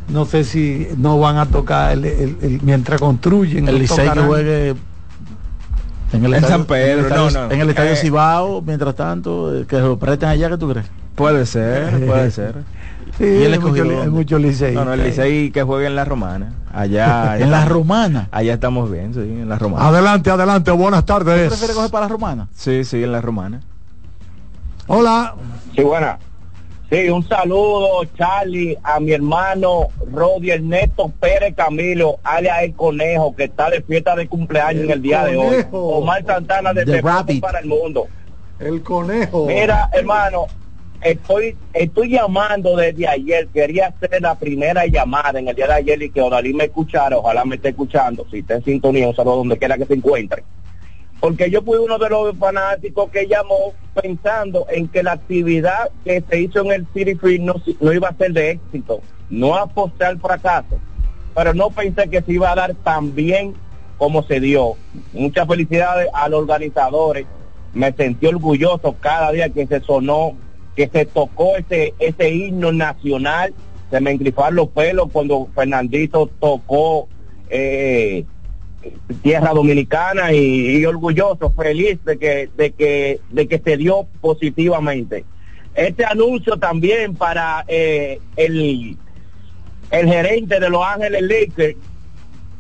no sé si no van a tocar el, el- el- mientras construyen El Licey que juegue en el En estadio- San Pedro, en el estadio, no, no. en el estadio Eh, Cibao, mientras tanto, eh, que lo presten allá, ¿qué tú crees? Puede ser, puede ser. Sí, ¿Y él hay escogió mucho, mucho Licey. No, no, el Licey que juegue en la Romana. Allá. En la Romana. Allá estamos bien, sí, en la Romana. Adelante, adelante, buenas ¿Tú tardes. prefieres coger para la Romana? Sí, sí, en la Romana. Hola. Sí, buena. Sí, un saludo, Charlie, a mi hermano Rodi Ernesto Pérez Camilo, alias El Conejo, que está de fiesta de cumpleaños en el día de hoy. Omar Santana de para el mundo. El conejo. Mira, hermano, estoy estoy llamando desde ayer. Quería hacer la primera llamada en el día de ayer y que Odalí me escuchara. Ojalá me esté escuchando. Si está en sintonía, un saludo donde quiera que se encuentre. Porque yo fui uno de los fanáticos que llamó pensando en que la actividad que se hizo en el City Free no, iba a ser de éxito. No aposté al fracaso. Pero no pensé que se iba a dar tan bien como se dio. Muchas felicidades a los organizadores. Me sentí orgulloso cada día que se sonó, que se tocó ese, ese himno nacional. Se me engrifaron los pelos cuando Fernandito tocó eh, tierra dominicana y, y orgulloso, feliz de que, de que, de que se dio positivamente. Este anuncio también para eh, el, el gerente de Los Ángeles Lakers,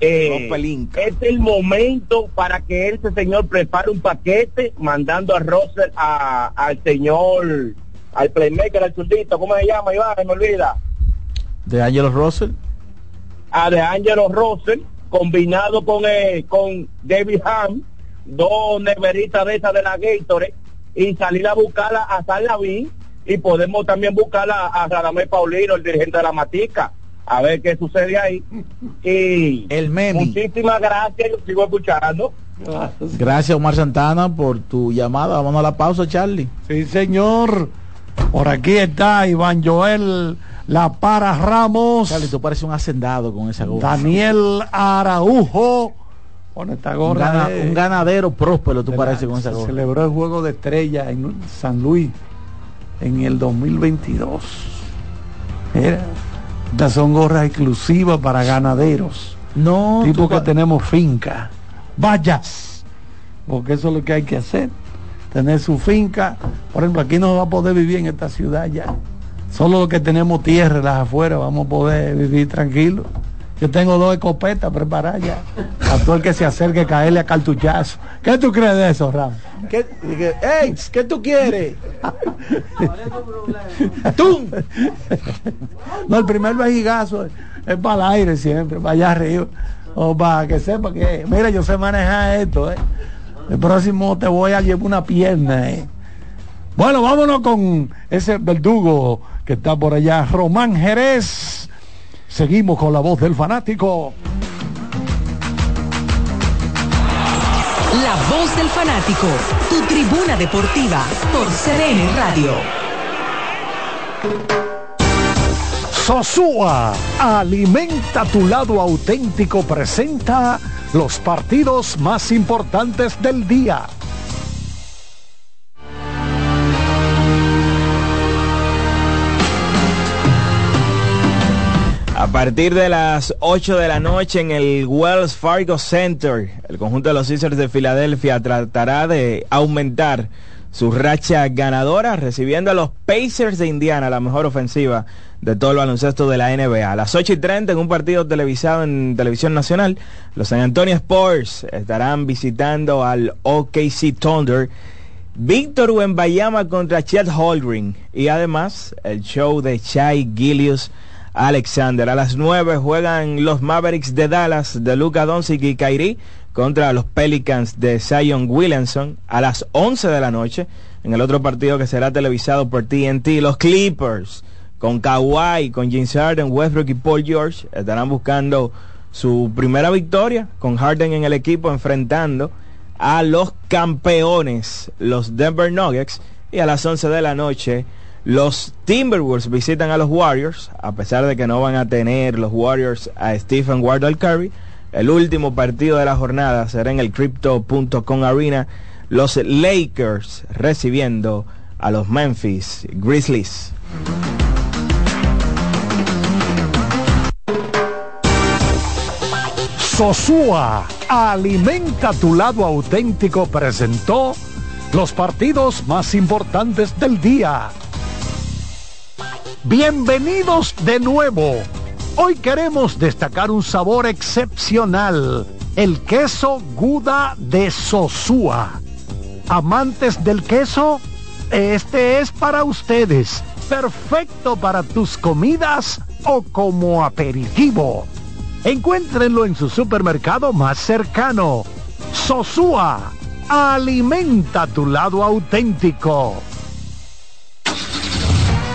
eh, es el momento para que ese señor prepare un paquete mandando a Russell a, al señor, al playmaker, al zurdito, ¿cómo se llama Iván? Se me olvida. De Angelo Russell. a De Angelo Russell, combinado con eh, con David Ham, dos neveritas de esas de la Gatorade, y salir a buscarla a San Lavín, y podemos también buscarla a Radamés Paulino, el dirigente de la Matica, a ver qué sucede ahí. Y el meme. muchísimas gracias, yo sigo escuchando. Gracias, Omar Santana, por tu llamada. Vamos a la pausa, Charlie. Sí, señor. Por aquí está Iván Joel La Para Ramos. Charlie, tú pareces un hacendado con esa gorra. Daniel Araujo. Con esta Un, gorra. gana- de- un ganadero próspero, tú de pareces la- con esa se gorra. celebró el juego de estrella en San Luis en el 2022. Mira, estas son gorras exclusivas para ganaderos. No, tipo que tenemos finca. Vayas. Porque eso es lo que hay que hacer. tener su finca. Por ejemplo, aquí no va a poder vivir en esta ciudad ya. Solo los que tenemos tierra las afuera vamos a poder vivir tranquilos. Yo tengo dos escopetas preparadas ya. A todo el que se acerque a caerle a cartuchazo. ¿Qué tú crees de eso, Ram? ¿Qué, qué, ey, ¿qué tú quieres? ¡Tum! No, el primer vejigazo es, es para el aire siempre, para allá arriba. O para que sepa que, mira, yo sé manejar esto, ¿eh? El próximo te voy a llevar una pierna, ¿eh? Bueno, vámonos con ese verdugo que está por allá, Román Jerez. Seguimos con la voz del fanático. La voz del fanático, tu tribuna deportiva por CDN Radio. Sosúa, alimenta tu lado auténtico, presenta los partidos más importantes del día. A partir de las 8 de la noche en el Wells Fargo Center, el conjunto de los Sixers de Filadelfia tratará de aumentar su racha ganadora recibiendo a los Pacers de Indiana, la mejor ofensiva de todo el baloncesto de la NBA. A las 8 y 30 en un partido televisado en televisión nacional, los San Antonio Spurs estarán visitando al OKC Thunder. Víctor Wembayama contra Chet Holgren y además el show de Chai Gilius Alexander. A las 9 juegan los Mavericks de Dallas de Luka Doncic y Kyrie contra los Pelicans de Zion Williamson. A las 11 de la noche en el otro partido que será televisado por TNT, los Clippers con Kawhi, con James Harden, Westbrook y Paul George estarán buscando su primera victoria con Harden en el equipo enfrentando a los campeones, los Denver Nuggets y a las 11 de la noche los Timberwolves visitan a los Warriors, a pesar de que no van a tener los Warriors a Stephen Wardell Curry. El último partido de la jornada será en el Crypto.com Arena. Los Lakers recibiendo a los Memphis Grizzlies. Sosúa, alimenta tu lado auténtico, presentó los partidos más importantes del día. Bienvenidos de nuevo. Hoy queremos destacar un sabor excepcional, el queso Guda de Sosúa. Amantes del queso, este es para ustedes, perfecto para tus comidas o como aperitivo. Encuéntrenlo en su supermercado más cercano. Sosúa, alimenta tu lado auténtico.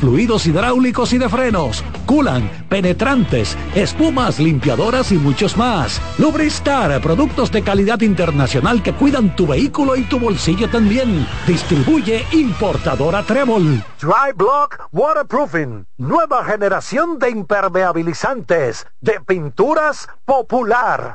fluidos hidráulicos y de frenos, culan, penetrantes, espumas, limpiadoras y muchos más. Lubristar, productos de calidad internacional que cuidan tu vehículo y tu bolsillo también. Distribuye importadora Trébol. Dry Block Waterproofing. Nueva generación de impermeabilizantes de pinturas popular.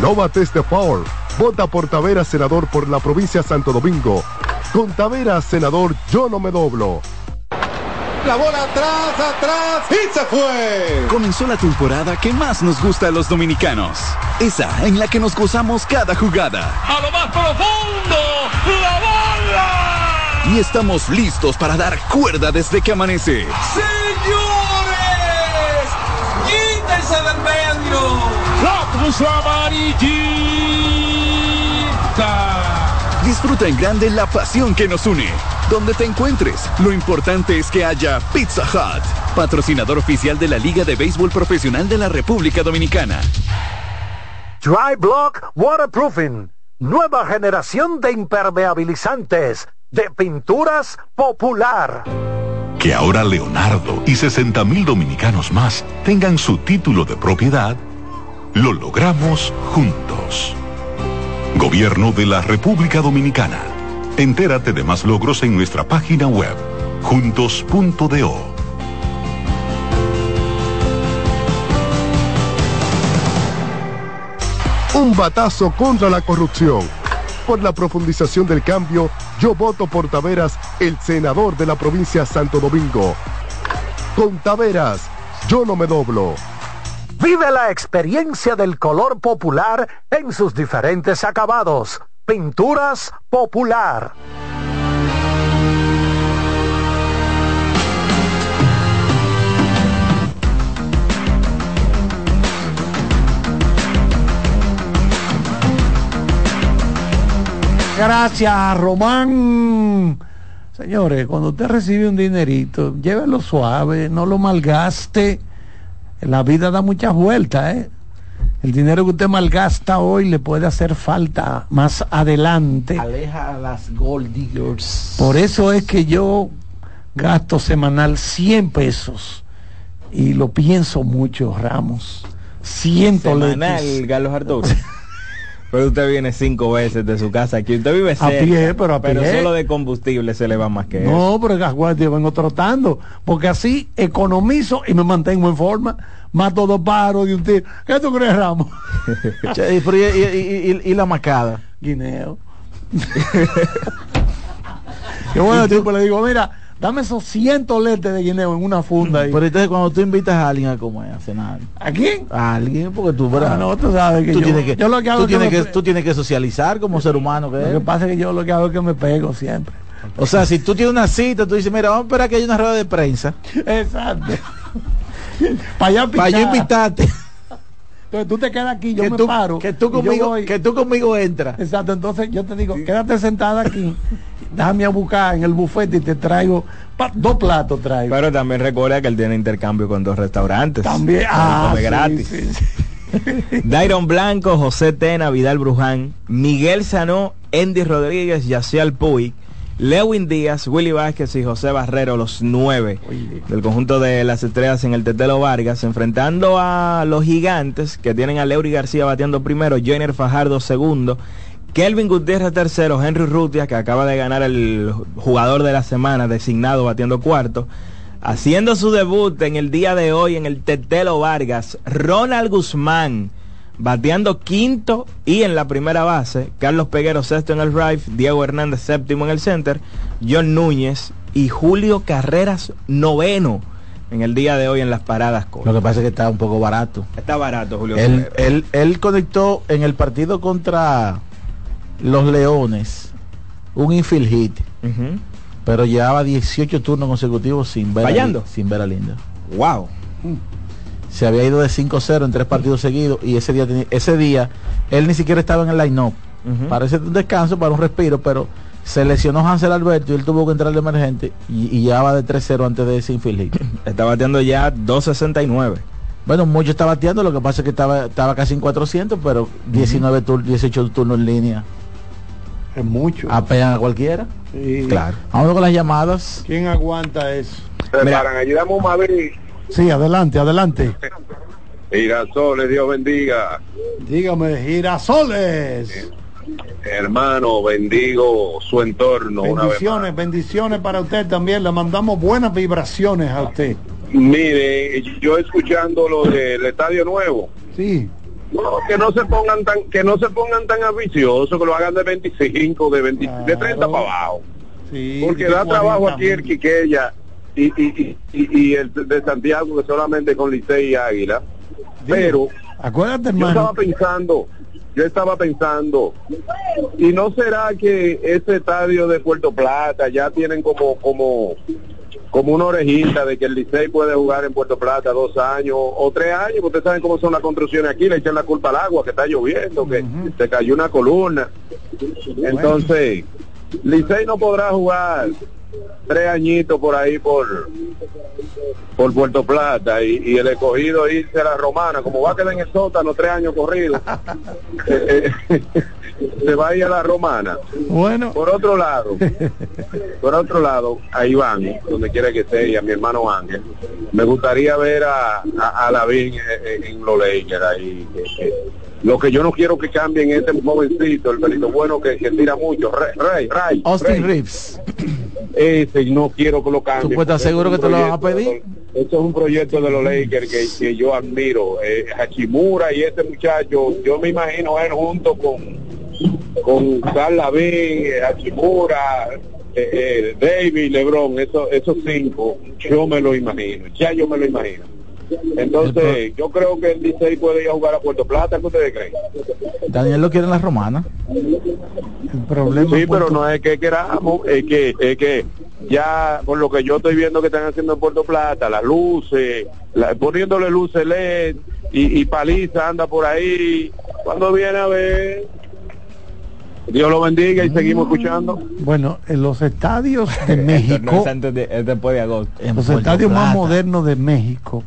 No bates de foul. Vota por Taveras, senador por la provincia de Santo Domingo. Con Taveras, senador, yo no me doblo. La bola atrás, atrás y se fue. Comenzó la temporada que más nos gusta a los dominicanos. Esa en la que nos gozamos cada jugada. A lo más profundo, la bola. Y estamos listos para dar cuerda desde que amanece. Señores, cruz amarillita. Disfruta en grande la pasión que nos une. Donde te encuentres, lo importante es que haya Pizza Hut, patrocinador oficial de la Liga de Béisbol Profesional de la República Dominicana. Dry Block Waterproofing. Nueva generación de impermeabilizantes de pinturas popular. Que ahora Leonardo y 60 mil dominicanos más tengan su título de propiedad, lo logramos juntos. Gobierno de la República Dominicana. Entérate de más logros en nuestra página web, juntos.do. Un batazo contra la corrupción. Por la profundización del cambio, yo voto por Taveras, el senador de la provincia Santo Domingo. Con Taveras, yo no me doblo. Vive la experiencia del color popular en sus diferentes acabados. Pinturas Popular. Gracias, Román. Señores, cuando usted recibe un dinerito, llévelo suave, no lo malgaste. La vida da muchas vueltas, ¿eh? El dinero que usted malgasta hoy le puede hacer falta más adelante. Aleja a las gold diggers. Por eso es que yo gasto semanal 100 pesos y lo pienso mucho, Ramos. 100 Semanal. Carlos Arturo. Pero usted viene cinco veces de su casa aquí. Usted vive cerca. pie, pero a pie. solo de combustible se le va más que eso. No, pero aguante, yo vengo trotando, porque así economizo y me mantengo en forma. Mato dos paros de un tiro. ¿Qué tú crees, Ramos? Che, y, pero y- y- y- y la macada. Guineo. Qué bueno, tipo, le digo, mira, dame esos 100 toletes de guineo en una funda. ahí. Pero entonces cuando tú invitas a alguien a comer, a cenar. ¿A quién? A alguien, porque tú. Ah, no, tú sabes que tú yo- tienes que, yo lo que hago tú que tienes que, tú tienes que socializar como ser humano que Lo que pasa es que yo lo que hago es que me pego siempre. O sea, si tú tienes una cita, tú dices, mira, vamos a esperar que haya una rueda de prensa. Exacto. Para allá Para yo invitarte. Entonces tú te quedas aquí, yo que me tú, paro. que tú conmigo, voy. que tú conmigo entras. Exacto, entonces yo te digo, quédate sentada aquí, déjame a buscar en el bufete y te traigo pa- dos platos traigo. Pero también recuerda que él tiene intercambio con dos restaurantes. También, ah, come sí, gratis. sí, sí. Dairon Blanco, José Tena, Vidal Bruján, Miguel Sanó, Andy Rodríguez, Yaciel Puy, Lewin Díaz, Willy Vázquez y José Barrero, los nueve del conjunto de las estrellas en el Tetelo Vargas, enfrentando a los gigantes que tienen a Leury García bateando primero, Jenner Fajardo segundo, Kelvin Gutiérrez tercero, Henry Rutia, que acaba de ganar el jugador de la semana designado batiendo cuarto. Haciendo su debut en el día de hoy en el Tetelo Vargas, Ronald Guzmán bateando quinto y en la primera base, Carlos Peguero sexto en el right, Diego Hernández séptimo en el center, John Núñez y Julio Carreras noveno en el día de hoy en las paradas Lo que pasa es que está un poco barato. Está barato Julio Él, Carreras. él, él conectó en el partido contra los Leones un infield hit, pero llevaba 18 turnos consecutivos sin ver, Fallando. A, sin ver a Linda. Wow. Se había ido de 5-0 en tres partidos seguidos y ese día, ese día él ni siquiera estaba en el line-up. Parece un descanso para un respiro, pero se lesionó Hansel Alberto y él tuvo que entrar de emergente y, y llevaba de 3-0 antes de ese infield hit. Está bateando ya 269. Bueno, mucho está bateando, lo que pasa es que estaba, estaba casi en 400, pero 19 tur- 18 turnos en línea. Es mucho. Apean a cualquiera. Sí. Claro. Vamos con las llamadas. ¿Quién aguanta eso? Preparan, ayudamos a Madrid. Sí, adelante, adelante. Girasoles, Dios bendiga. Dígame, girasoles. Hermano, bendigo su entorno Bendiciones, bendiciones para usted también. Le mandamos buenas vibraciones a usted. Mire, yo escuchando lo del estadio nuevo. Sí. No, que no se pongan tan que no se pongan tan ambiciosos, que lo hagan de 25, de 20, de 30 para abajo. Sí, Porque da 40 trabajo aquí el. Quiqueya y, y, y, y el de Santiago que solamente con Licey y Águila. Pero Acuérdate, yo estaba pensando, yo estaba pensando, y no será que ese estadio de Puerto Plata ya tienen como como como una orejita de que el Licey puede jugar en Puerto Plata dos años o tres años, porque ustedes saben cómo son las construcciones aquí, le echan la culpa al agua, que está lloviendo, que se cayó una columna. Entonces, Licey no podrá jugar tres añitos por ahí por por Puerto Plata y, y el escogido irse a la romana, como va a quedar en el sótano tres años corridos, eh, eh, se va a ir a la romana. Bueno. Por otro lado, por otro lado, a Iván, donde quiera que esté, y a mi hermano Ángel, me gustaría ver a, a, a Lavín en, en los Lakers ahí. que- que- lo que yo no quiero que cambien es este jovencito, el pelito bueno que, que tira mucho, Rey, Rey, Rey. Austin. Reeves. Ese no quiero que lo cambien. ¿Tú estar seguro que te lo van a pedir? Esto es un proyecto de los Lakers que, que yo admiro. Eh, Hachimura y este muchacho, yo me imagino él junto con con Carl Lavin, eh, Hachimura, eh, eh, David, Lebron, esos, esos cinco, yo me lo imagino, ya yo me lo imagino. Entonces, yo creo que el Licey puede ir a jugar a Puerto Plata, ¿qué ustedes creen? Daniel lo quiere en la romana. El problema Sí, pero no es que queramos, es que, es que ya por lo que yo estoy viendo que están haciendo en Puerto Plata, las luces, la- poniéndole luces LED y, y paliza anda por ahí, cuando viene a ver, Dios lo bendiga y seguimos escuchando. Bueno, en los estadios de no México, es antes de- es después de agosto. los estadios más modernos de México,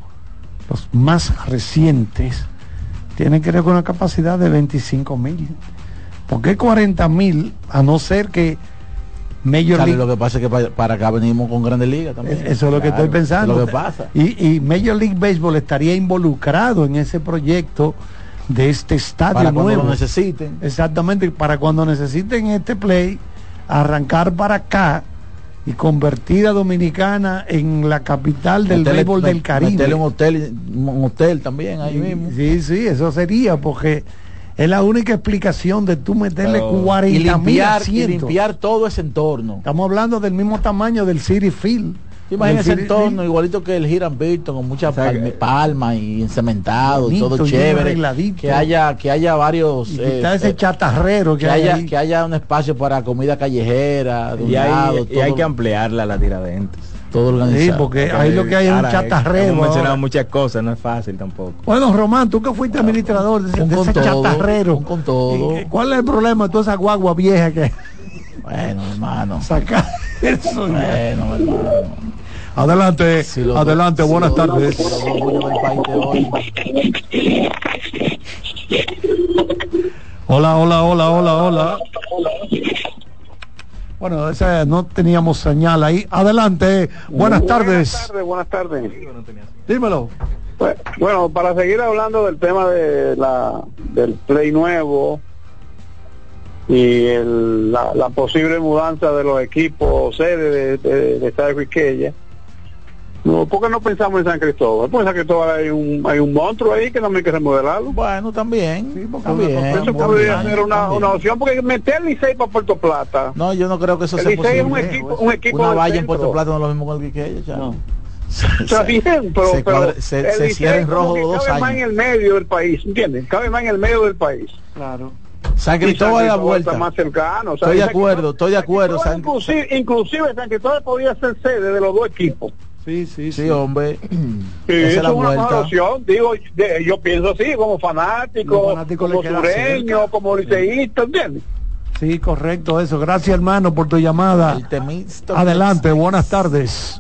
los más recientes, tienen que una capacidad de 25 mil. ¿Por qué 40 mil? A no ser que Major League lo que pasa es que para, para acá venimos con Grandes Ligas también. Eso es lo que estoy pensando. es Lo que pasa. Y, y Major League Baseball estaría involucrado en ese proyecto de este estadio Para cuando nuevo. lo necesiten. Exactamente, para cuando necesiten este play, arrancar para acá y convertir a Dominicana en la capital del Meterle- béisbol del Caribe. meterle un hotel, un hotel también ahí mismo. Sí, sí, eso sería, porque es la única explicación de tú meterle Pero- 40 y mil limpiar, y limpiar todo ese entorno. Estamos hablando del mismo tamaño del City Field. Del City entorno igualito que el Hiram Burton con muchas palmas y encementado y todo chévere que haya que haya varios Y quitar ese eh, chatarrero que que hay haya ahí. que haya un espacio para comida callejera de un Y hay, lado, y hay que ampliarla la tiradentes. todo organizado Sí, porque ahí lo que hay es un Ahora, chatarrero Hemos mencionado muchas cosas, no es fácil tampoco. Bueno, Román, tú que fuiste administrador de ese, Un de con ese todo, chatarrero. un con todo. ¿Y qué- ¿Cuál es el problema de toda esa guagua vieja que bueno hermano sacar eso? bueno hermano Adelante, lo- adelante, si buenas lo- tardes. de. Hola, hola, hola, hola, hola. Bueno, esa, no teníamos señal ahí. Adelante, buenas tardes. Buenas tardes, buenas tardes. Dímelo. Pues, Bueno, para seguir hablando del tema de la del play nuevo y el- la, la posible mudanza de los equipos sede de, de, de Estadio Quisqueya, no, ¿por qué no pensamos en San Cristóbal? Pues en San Cristóbal hay un hay un monstruo ahí que no hay que remodelarlo. Bueno, también. también, Eso podría también, ser una, también. una opción porque meter el Licey para Puerto Plata. No, yo no creo que eso El sea Licey es un posible. equipo- un equipo Una valla en. Puerto Plata no es lo mismo que el Quiqueya, chavo. Está bien, pero, se, pero cuadra- se- el se cierra en rojo dos cabe más en el medio del país, ¿entiendes? Cabe más en el medio del país. Claro. San Cristóbal a la vuelta. más cercano. o sea, Estoy de acuerdo, estoy de acuerdo. San- Inclusive, inclusive San Cristóbal podría ser sede de los dos equipos. Sí, sí, Sí, hombre. Sí, Esa es la una mejor opción. Digo, de- yo pienso así, como fanático, como sureño, como liceísta, ¿entiendes? Sí, correcto, eso. Gracias, hermano, por tu llamada. El temisto- Adelante, buenas tardes.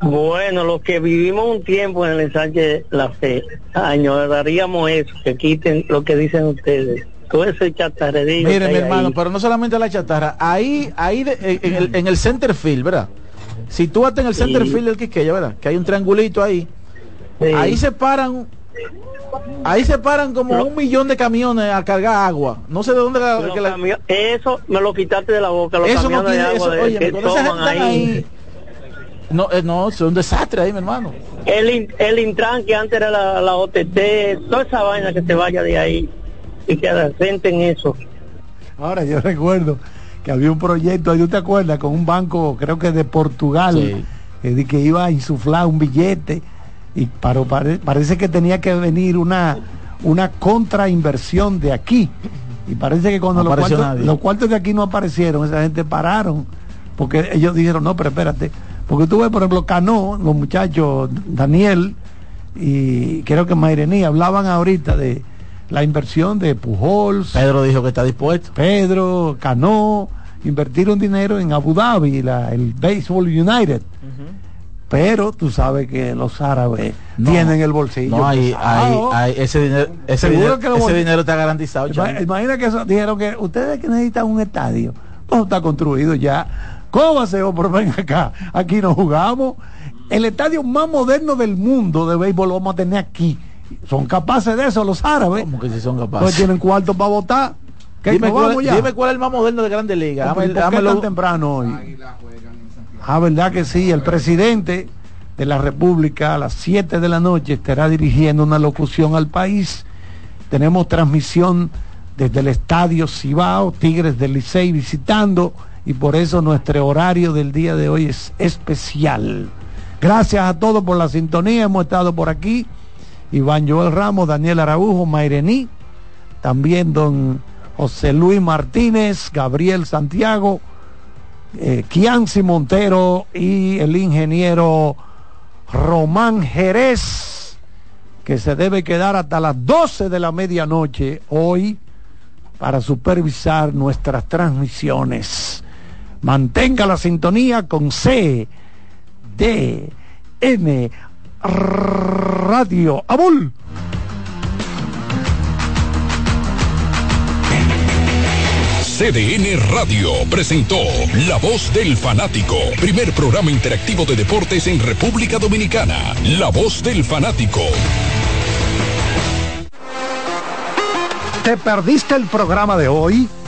Bueno, los que vivimos un tiempo en el ensanche La Fe, añoraríamos eso, que quiten lo que dicen ustedes. Todo ese chatarrerío. Mire, mi hermano, ahí. pero no solamente la chatarra, ahí, ahí de- en el, en el center field, ¿verdad? Si tú vas en el center Sí. field del Quiqueya, ¿verdad? Que hay un triangulito ahí. Sí. Ahí se paran, ahí se paran como un millón de camiones a cargar agua. No sé de dónde la- que la- Eso me lo quitaste de la boca, los Eso no camiones tiene, de agua eso, de- oye, que con esa gente están ahí. No, eh, no, es un desastre ahí, mi hermano. El, in- el Intran que antes era la, la OTT, toda esa vaina que se vaya de ahí y que asenten eso. Ahora yo recuerdo que había un proyecto, ahí ¿tú te acuerdas? Con un banco, creo que de Portugal, Sí. eh, que iba a insuflar un billete y pare- parece que tenía que venir una, una contrainversión de aquí. Y parece que cuando No los, cuartos, los cuartos de aquí no aparecieron, esa gente pararon, porque ellos dijeron, no, pero espérate, Porque tú ves, por ejemplo, Cano, los muchachos, Daniel y creo que Mairení hablaban ahorita de la inversión de Pujols. Pedro dijo que está dispuesto. Pedro, Cano, invertir un dinero en Abu Dhabi, la, el Baseball United. Pero tú sabes que los árabes No. tienen el bolsillo. No, hay, hay, hay- ese dinero, ese dinero, que ese dinero está garantizado. Imagina que eso, dijeron que ustedes que necesitan un estadio, todo está construido ya. ¿Cómo va a ser? Oh, pero ven acá, aquí no jugamos. El estadio más moderno del mundo de béisbol lo vamos a tener aquí. Son capaces de eso los árabes. ¿Cómo que si son No capaces? tienen cuarto para votar. ¿Qué Dime cuál, dime es el más moderno de Grandes Ligas. ¿Por Dame- qué dámelo. tan temprano hoy? Ah, verdad que sí, el presidente de la República a las 7 de la noche estará dirigiendo una locución al país. Tenemos transmisión desde el estadio Cibao, Tigres del Licey visitando y por eso nuestro horario del día de hoy es especial. Gracias a todos por la sintonía, hemos estado por aquí. Iván Joel Ramos, Daniel Araujo, Mairení, también don José Luis Martínez, Gabriel Santiago, eh, Kianci Montero y el ingeniero Román Jerez, que se debe quedar hasta las 12 de la medianoche hoy para supervisar nuestras transmisiones. Mantenga la sintonía con C, D, N, Radio. ¡Abul! CDN Radio presentó La Voz del Fanático, primer programa interactivo de deportes en República Dominicana. La Voz del Fanático. ¿Te perdiste el programa de hoy?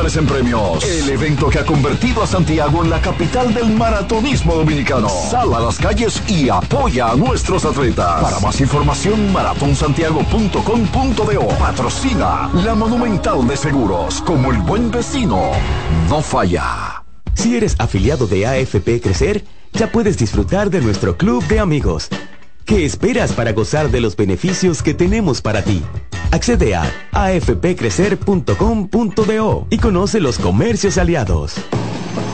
en premios. El evento que ha convertido a Santiago en la capital del maratonismo dominicano. Sal a las calles y apoya a nuestros atletas. Para más información, maratonsantiago.com.do. Patrocina la Monumental de Seguros. Como el buen vecino, no falla. Si eres afiliado de AFP Crecer, ya puedes disfrutar de nuestro club de amigos. ¿Qué esperas para gozar de los beneficios que tenemos para ti? Accede a afpcrecer.com.do y conoce los comercios aliados.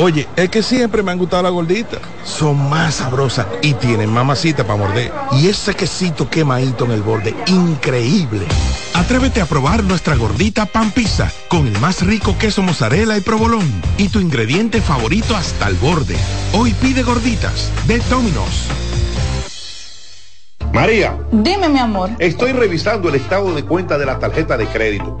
Oye, es que siempre me han gustado las gorditas. Son más sabrosas y tienen mamacita para morder. Y ese quesito quemadito en el borde, increíble. Atrévete a probar nuestra gordita pan pizza con el más rico queso mozzarella y provolón y tu ingrediente favorito hasta el borde. Hoy pide gorditas de Domino's. María, Dime, mi amor. estoy revisando el estado de cuenta de la tarjeta de crédito.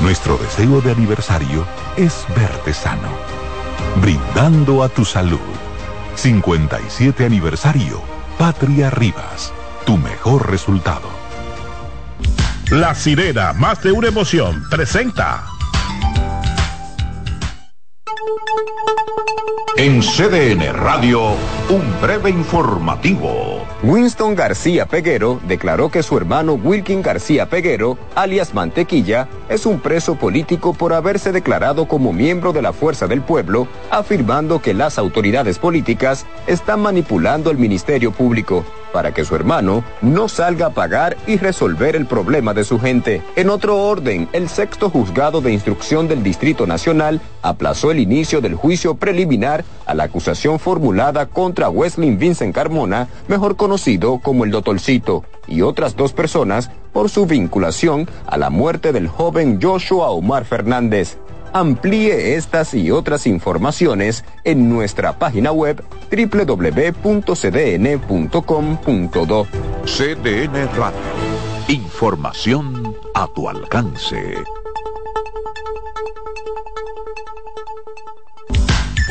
Nuestro deseo de aniversario es verte sano, brindando a tu salud. 57 aniversario, Patria Rivas, tu mejor resultado. La sirena, más de una emoción, presenta. En CDN Radio, un breve informativo. Winston García Peguero declaró que su hermano Wilkin García Peguero, alias Mantequilla, es un preso político por haberse declarado como miembro de la Fuerza del Pueblo, afirmando que las autoridades políticas están manipulando el Ministerio Público para que su hermano no salga a pagar y resolver el problema de su gente. En otro orden, el sexto juzgado de instrucción del Distrito Nacional aplazó el inicio del juicio preliminar a la acusación formulada contra Wesley Vincent Carmona, mejor conocido como el Dotolcito, y otras dos personas por su vinculación a la muerte del joven Joshua Omar Fernández. Amplíe estas y otras informaciones en nuestra página web www.cdn.com.do. CDN Radio. Información a tu alcance.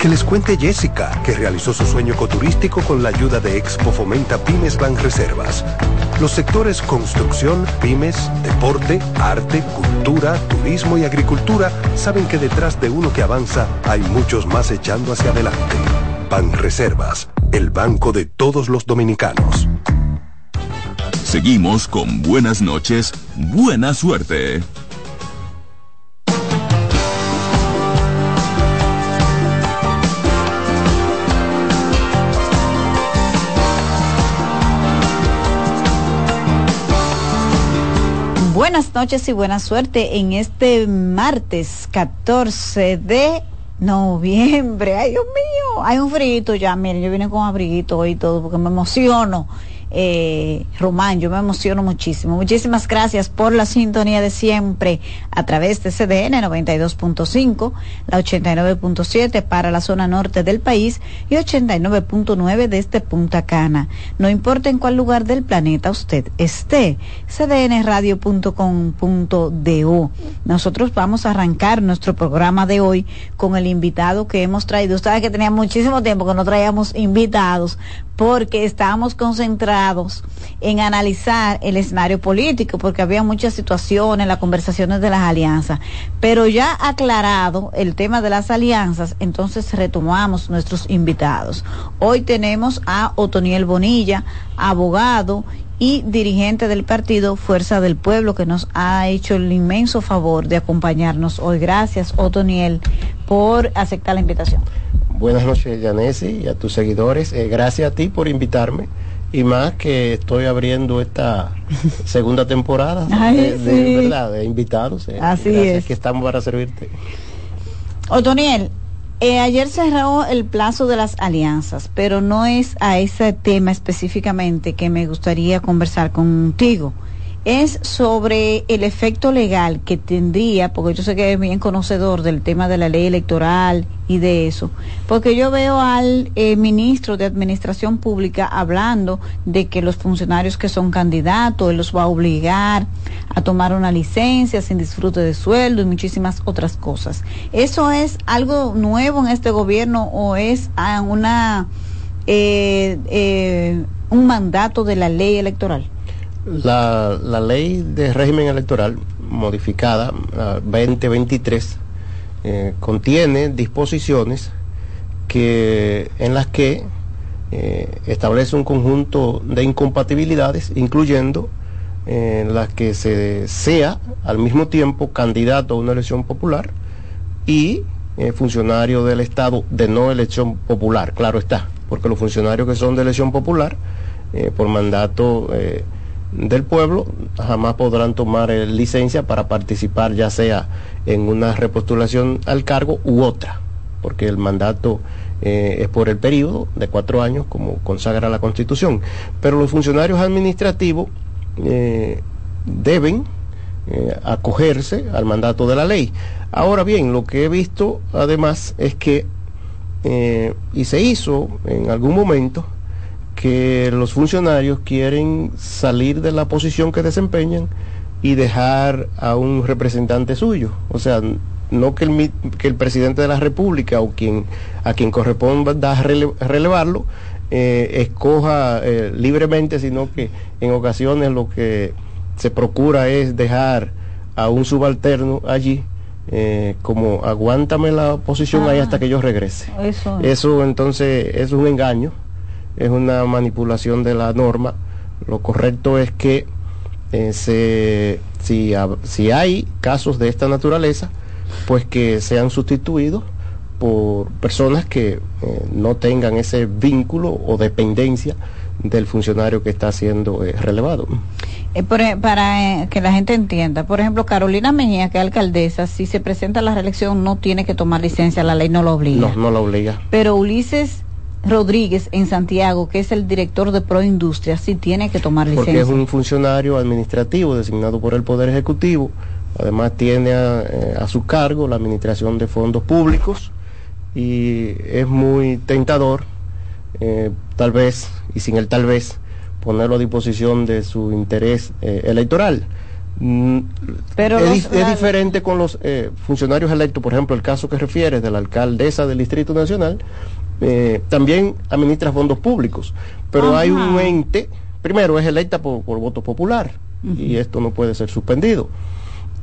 Que les cuente Jessica, que realizó su sueño ecoturístico con la ayuda de Expo Fomenta Pymes Ban Reservas. Los sectores construcción, pymes, deporte, arte, cultura, turismo y agricultura saben que detrás de uno que avanza hay muchos más echando hacia adelante. Ban Reservas, el banco de todos los dominicanos. Seguimos con buenas noches, buena suerte. Buenas noches y buena suerte en este martes 14 de noviembre. Ay, Dios mío, hay un frío ya. Miren, yo vine con abriguito y todo porque me emociono eh, Román, yo me emociono muchísimo. Muchísimas gracias por la sintonía de siempre a través de CDN 92.5, la 89.7 para la zona norte del país y 89.9 desde Punta Cana. No importa en cuál lugar del planeta usted esté, cdnradio.com.do. Nosotros vamos a arrancar nuestro programa de hoy con el invitado que hemos traído. Ustedes que tenía muchísimo tiempo que no traíamos invitados porque estábamos concentrados en analizar el escenario político, porque había muchas situaciones, las conversaciones de las alianzas. Pero ya aclarado el tema de las alianzas, entonces retomamos nuestros invitados. Hoy tenemos a Otoniel Bonilla, abogado y dirigente del partido Fuerza del Pueblo, que nos ha hecho el inmenso favor de acompañarnos hoy. Gracias, Otoniel, por aceptar la invitación. Buenas noches, Yanesi, y a tus seguidores. Eh, gracias a ti por invitarme. Y más que estoy abriendo esta segunda temporada de, ¿verdad? de invitados. Eh, Así es. que estamos para servirte. Otoniel, eh, ayer cerró el plazo de las alianzas, pero no es a ese tema específicamente que me gustaría conversar contigo es sobre el efecto legal que tendría, porque yo sé que es bien conocedor del tema de la ley electoral y de eso, porque yo veo al eh, ministro de Administración Pública hablando de que los funcionarios que son candidatos, él los va a obligar a tomar una licencia sin disfrute de sueldo y muchísimas otras cosas. ¿Eso es algo nuevo en este gobierno o es ah, una, eh, eh, un mandato de la ley electoral? La, la ley de régimen electoral modificada 2023 eh, contiene disposiciones que en las que eh, establece un conjunto de incompatibilidades, incluyendo en eh, las que se sea al mismo tiempo candidato a una elección popular y funcionario del Estado de no elección popular, claro está, porque los funcionarios que son de elección popular, por mandato del pueblo jamás podrán tomar eh, licencia para participar ya sea en una repostulación al cargo u otra, porque el mandato eh, es por el periodo de cuatro años como consagra la Constitución. Pero los funcionarios administrativos eh, deben acogerse al mandato de la ley. Ahora bien, lo que he visto además es que, y se hizo en algún momento, que los funcionarios quieren salir de la posición que desempeñan y dejar a un representante suyo. O sea, no que el, que el presidente de la República o quien a quien corresponda relevarlo eh, escoja eh, libremente, sino que en ocasiones lo que se procura es dejar a un subalterno allí. eh, como aguántame la posición ahí Ah. hasta que yo regrese. Eso es. Eso entonces es un engaño, es una manipulación de la norma. Lo correcto es que eh, se, si, si hay casos de esta naturaleza, pues que sean sustituidos por personas que eh, no tengan ese vínculo o dependencia del funcionario que está siendo eh, relevado. Eh, por e- para eh, que la gente entienda, por ejemplo, Carolina Mejía, que es alcaldesa, si se presenta a la reelección no tiene que tomar licencia, la ley no lo obliga. No, no la obliga. Pero Ulises Rodríguez en Santiago, que es el director de Proindustria, sí tiene que tomar porque licencia. es un funcionario administrativo designado por el Poder Ejecutivo. Además tiene a, eh, a su cargo la administración de fondos públicos y es muy tentador, eh, tal vez, y sin el tal vez, ponerlo a disposición de su interés eh, electoral. Mm, Pero es, los- di- es la- diferente con los eh, funcionarios electos, por ejemplo, el caso que refieres de la alcaldesa del Distrito Nacional, eh, también administra fondos públicos, pero hay un ente, primero es electa por, por voto popular y esto no puede ser suspendido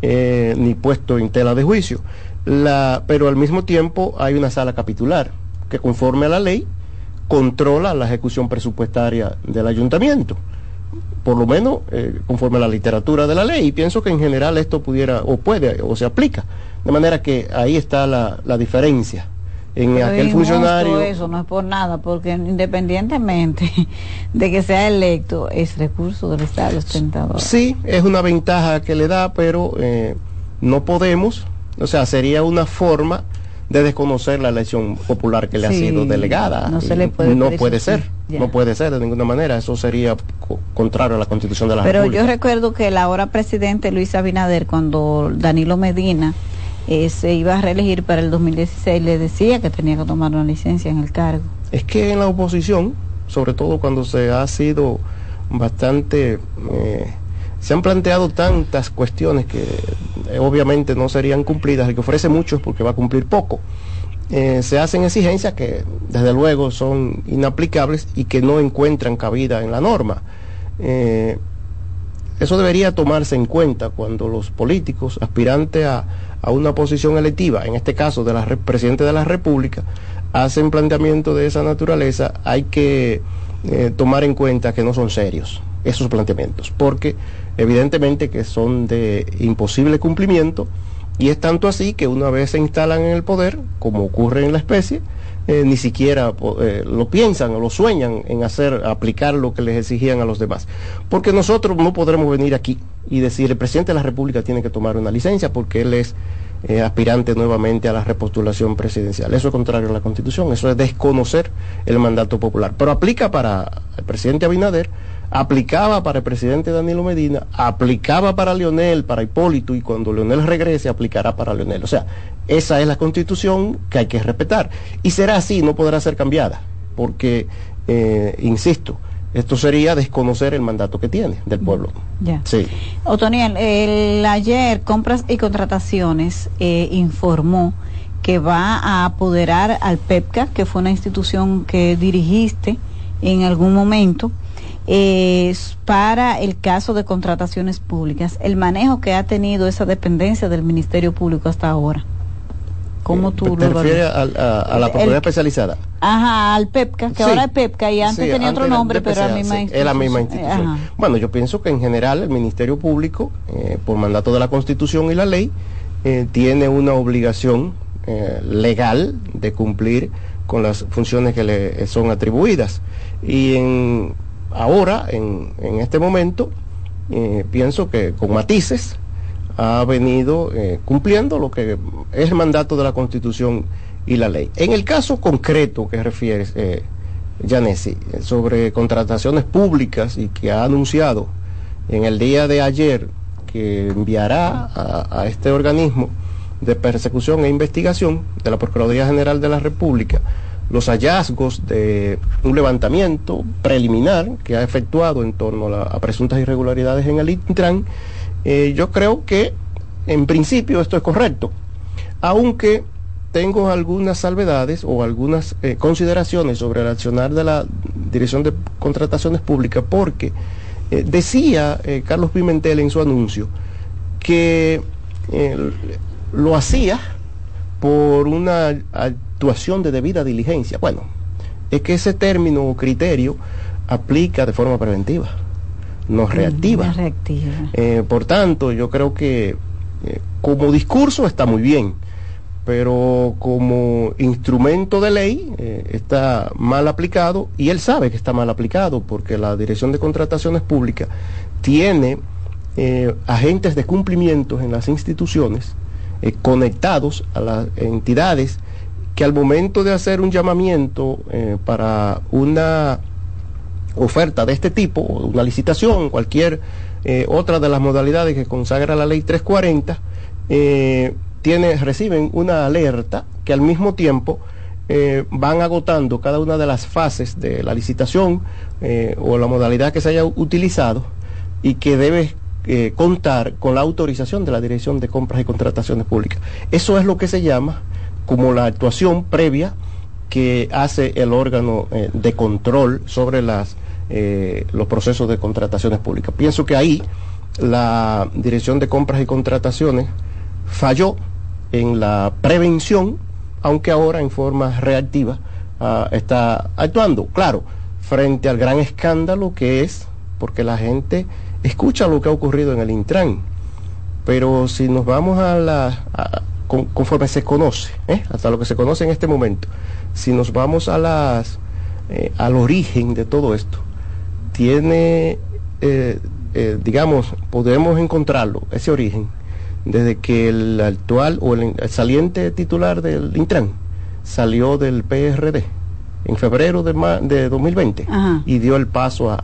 eh, ni puesto en tela de juicio. La, pero al mismo tiempo hay una sala capitular que conforme a la ley controla la ejecución presupuestaria del ayuntamiento por lo menos eh, conforme a la literatura de la ley. Y pienso que en general esto pudiera, o puede, o se aplica. De manera que ahí está la, la diferencia. En Pero aquel funcionario. Eso no es por nada, porque independientemente de que sea electo, es recurso del Estado ostentador. Sí, es una ventaja que le da, pero eh, no podemos, o sea, sería una forma de desconocer la elección popular que le ha sido delegada. no se le puede no puede ser, ya. no puede ser de ninguna manera. Eso sería co- contrario a la Constitución de la Pero República. yo recuerdo que el ahora presidente Luis Abinader, cuando Danilo Medina eh, se iba a reelegir para el 2016, le decía que tenía que tomar una licencia en el cargo. Es que en la oposición, sobre todo cuando se ha sido bastante, eh, se han planteado tantas cuestiones que eh, obviamente no serían cumplidas, el que ofrece mucho es porque va a cumplir poco. Se hacen exigencias que desde luego son inaplicables y que no encuentran cabida en la norma. Eso debería tomarse en cuenta cuando los políticos aspirantes a, una posición electiva, en este caso de la re- presidente de la República, hacen planteamientos de esa naturaleza, hay que eh, tomar en cuenta que no son serios esos planteamientos, porque evidentemente que son de imposible cumplimiento y es tanto así que una vez se instalan en el poder, como ocurre en la especie, eh, ni siquiera eh, lo piensan o lo sueñan en hacer, aplicar lo que les exigían a los demás. Porque nosotros no podremos venir aquí y decir, el presidente de la República tiene que tomar una licencia porque él es eh, aspirante nuevamente a la repostulación presidencial. Eso es contrario a la Constitución, eso es desconocer el mandato popular. Pero aplica para el presidente Abinader, aplicaba para el presidente Danilo Medina, aplicaba para Leonel, para Hipólito, y cuando Leonel regrese aplicará para Leonel. O sea, esa es la constitución que hay que respetar. Y será así, no podrá ser cambiada, porque, eh, insisto, esto sería desconocer el mandato que tiene del pueblo. Ya. Sí. Otoniel, el ayer Compras y Contrataciones eh, informó que va a apoderar al PEPCA, que fue una institución que dirigiste en algún momento, eh, para el caso de contrataciones públicas, el manejo que ha tenido esa dependencia del Ministerio Público hasta ahora. ¿Cómo tú ¿Te lo refieres a, a- a la propiedad especializada? Ajá, al PEPCA, que Sí. ahora es PEPCA y antes Sí, tenía otro antes era nombre, pero DPCA, la misma sí, es la misma institución. institución. Ajá. Bueno, yo pienso que en general el Ministerio Público, eh, por mandato de la Constitución y la ley, eh, tiene una obligación eh, legal de cumplir con las funciones que le eh, son atribuidas. Y en, ahora, en, este momento, eh, pienso que con matices ha venido eh, cumpliendo lo que es el mandato de la Constitución y la ley. En el caso concreto que refieres, eh, eh, sobre contrataciones públicas y que ha anunciado en el día de ayer que enviará a este organismo de persecución e investigación de la Procuraduría General de la República los hallazgos de un levantamiento preliminar que ha efectuado en torno a, la- presuntas irregularidades en el Intran, eh, yo creo que en principio esto es correcto, aunque tengo algunas salvedades o algunas eh, consideraciones sobre el accionar de la Dirección de Contrataciones Públicas porque eh, decía Carlos Pimentel en su anuncio que lo hacía por una actuación de debida diligencia. Bueno, es que ese término o criterio aplica de forma preventiva, no reactiva. por tanto, yo creo que como discurso está muy bien pero como instrumento de ley eh, está mal aplicado y él sabe que está mal aplicado porque la Dirección de Contrataciones Públicas tiene eh, agentes de cumplimiento en las instituciones eh, conectados a las entidades que al momento de hacer un llamamiento para una oferta de este tipo, una licitación, cualquier otra de las modalidades que consagra la ley 340, reciben una alerta que al mismo tiempo eh, van agotando cada una de las fases de la licitación eh, o la modalidad que se haya utilizado y que debe eh, contar con la autorización de la Dirección de Compras y Contrataciones Públicas. Eso es lo que se llama como la actuación previa que hace el órgano de control sobre las, los procesos de contrataciones públicas. Pienso que ahí la Dirección de Compras y Contrataciones falló en la prevención, aunque ahora en forma reactiva ah, está actuando. Claro, frente al gran escándalo que es, porque la gente escucha lo que ha ocurrido en el Intran, pero si nos vamos a la... conforme se conoce, ¿eh? hasta lo que se conoce en este momento, si nos vamos a las, eh, al origen de todo esto, tiene, eh, digamos, podemos encontrarlo, ese origen, desde que el actual o el, saliente titular del Intran salió del PRD en febrero de, de 2020 y dio el paso a,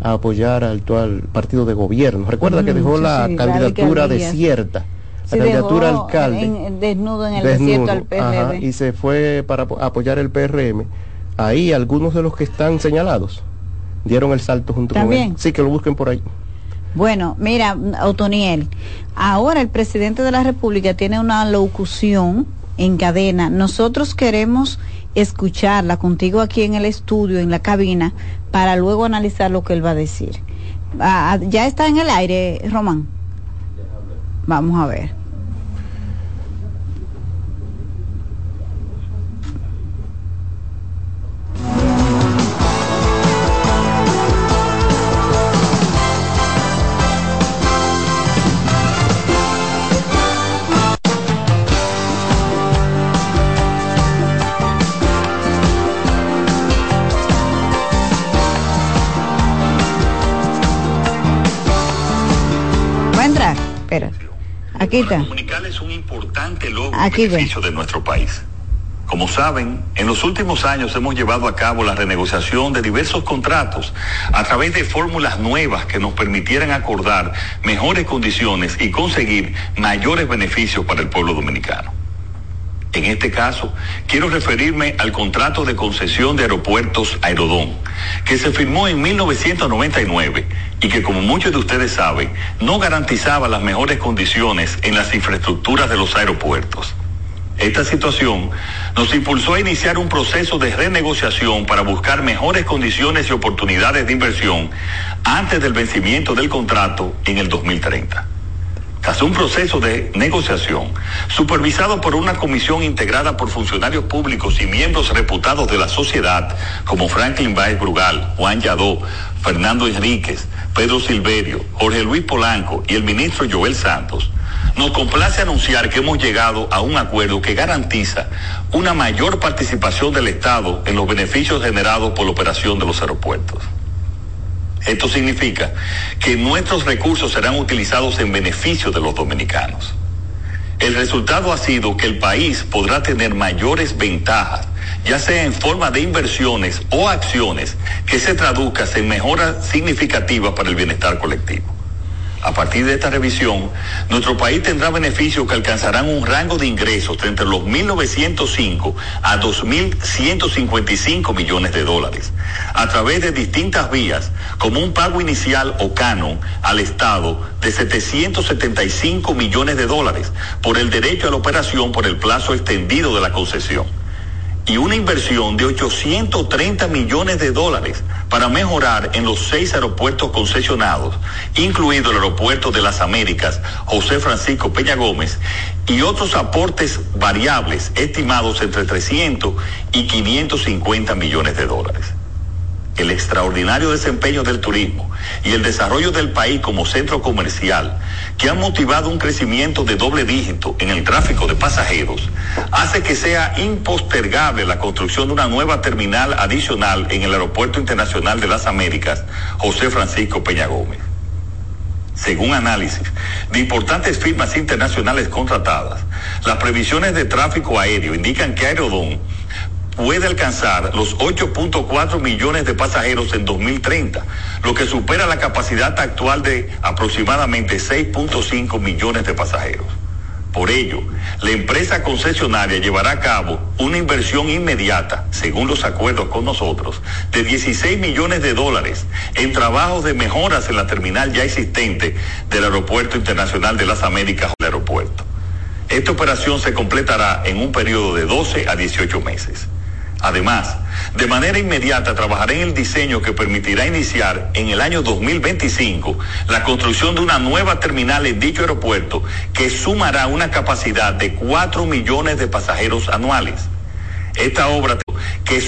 apoyar al actual partido de gobierno. Recuerda que dejó la candidatura desierta. La candidatura alcalde. desnudo en el desierto al PRD. y se fue para apoyar el PRM. Ahí algunos de los que están señalados dieron el salto junto con él. Sí, que lo busquen por ahí. Bueno, mira, Otoniel, ahora el presidente de la República tiene una locución en cadena. Nosotros queremos escucharla contigo aquí en el estudio, en la cabina, para luego analizar lo que él va a decir. Ah, ya está en el aire, Román. Vamos a ver. Aquí está. es un importante logro Aquí beneficio de nuestro país. Como saben, en los últimos años hemos llevado a cabo la renegociación de diversos contratos a través de fórmulas nuevas que nos permitieran acordar mejores condiciones y conseguir mayores beneficios para el pueblo dominicano. En este caso, quiero referirme al contrato de concesión de aeropuertos Aerodón, que se firmó en 1999 y que, como muchos de ustedes saben, no garantizaba las mejores condiciones en las infraestructuras de los aeropuertos. Esta situación nos impulsó a iniciar un proceso de renegociación para buscar mejores condiciones y oportunidades de inversión antes del vencimiento del contrato en el 2030 tras un proceso de negociación supervisado por una comisión integrada por funcionarios públicos y miembros reputados de la sociedad como Franklin Baez Brugal, Juan Yadó, Fernando Enríquez, Pedro Silverio, Jorge Luis Polanco y el ministro Joel Santos, nos complace anunciar que hemos llegado a un acuerdo que garantiza una mayor participación del Estado en los beneficios generados por la operación de los aeropuertos. Esto significa que nuestros recursos serán utilizados en beneficio de los dominicanos. El resultado ha sido que el país podrá tener mayores ventajas, ya sea en forma de inversiones o acciones que se traduzcan en mejoras significativas para el bienestar colectivo. A partir de esta revisión, nuestro país tendrá beneficios que alcanzarán un rango de ingresos de entre los 1.905 a 2.155 millones de dólares, a través de distintas vías, como un pago inicial o canon al Estado de 775 millones de dólares por el derecho a la operación por el plazo extendido de la concesión y una inversión de 830 millones de dólares para mejorar en los seis aeropuertos concesionados, incluido el aeropuerto de las Américas, José Francisco Peña Gómez, y otros aportes variables estimados entre 300 y 550 millones de dólares el extraordinario desempeño del turismo y el desarrollo del país como centro comercial, que han motivado un crecimiento de doble dígito en el tráfico de pasajeros, hace que sea impostergable la construcción de una nueva terminal adicional en el Aeropuerto Internacional de las Américas, José Francisco Peña Gómez. Según análisis de importantes firmas internacionales contratadas, las previsiones de tráfico aéreo indican que Aerodón puede alcanzar los 8.4 millones de pasajeros en 2030, lo que supera la capacidad actual de aproximadamente 6.5 millones de pasajeros. Por ello, la empresa concesionaria llevará a cabo una inversión inmediata, según los acuerdos con nosotros, de 16 millones de dólares en trabajos de mejoras en la terminal ya existente del Aeropuerto Internacional de las Américas, el aeropuerto. Esta operación se completará en un periodo de 12 a 18 meses. Además, de manera inmediata trabajará en el diseño que permitirá iniciar en el año 2025 la construcción de una nueva terminal en dicho aeropuerto que sumará una capacidad de 4 millones de pasajeros anuales. Esta obra que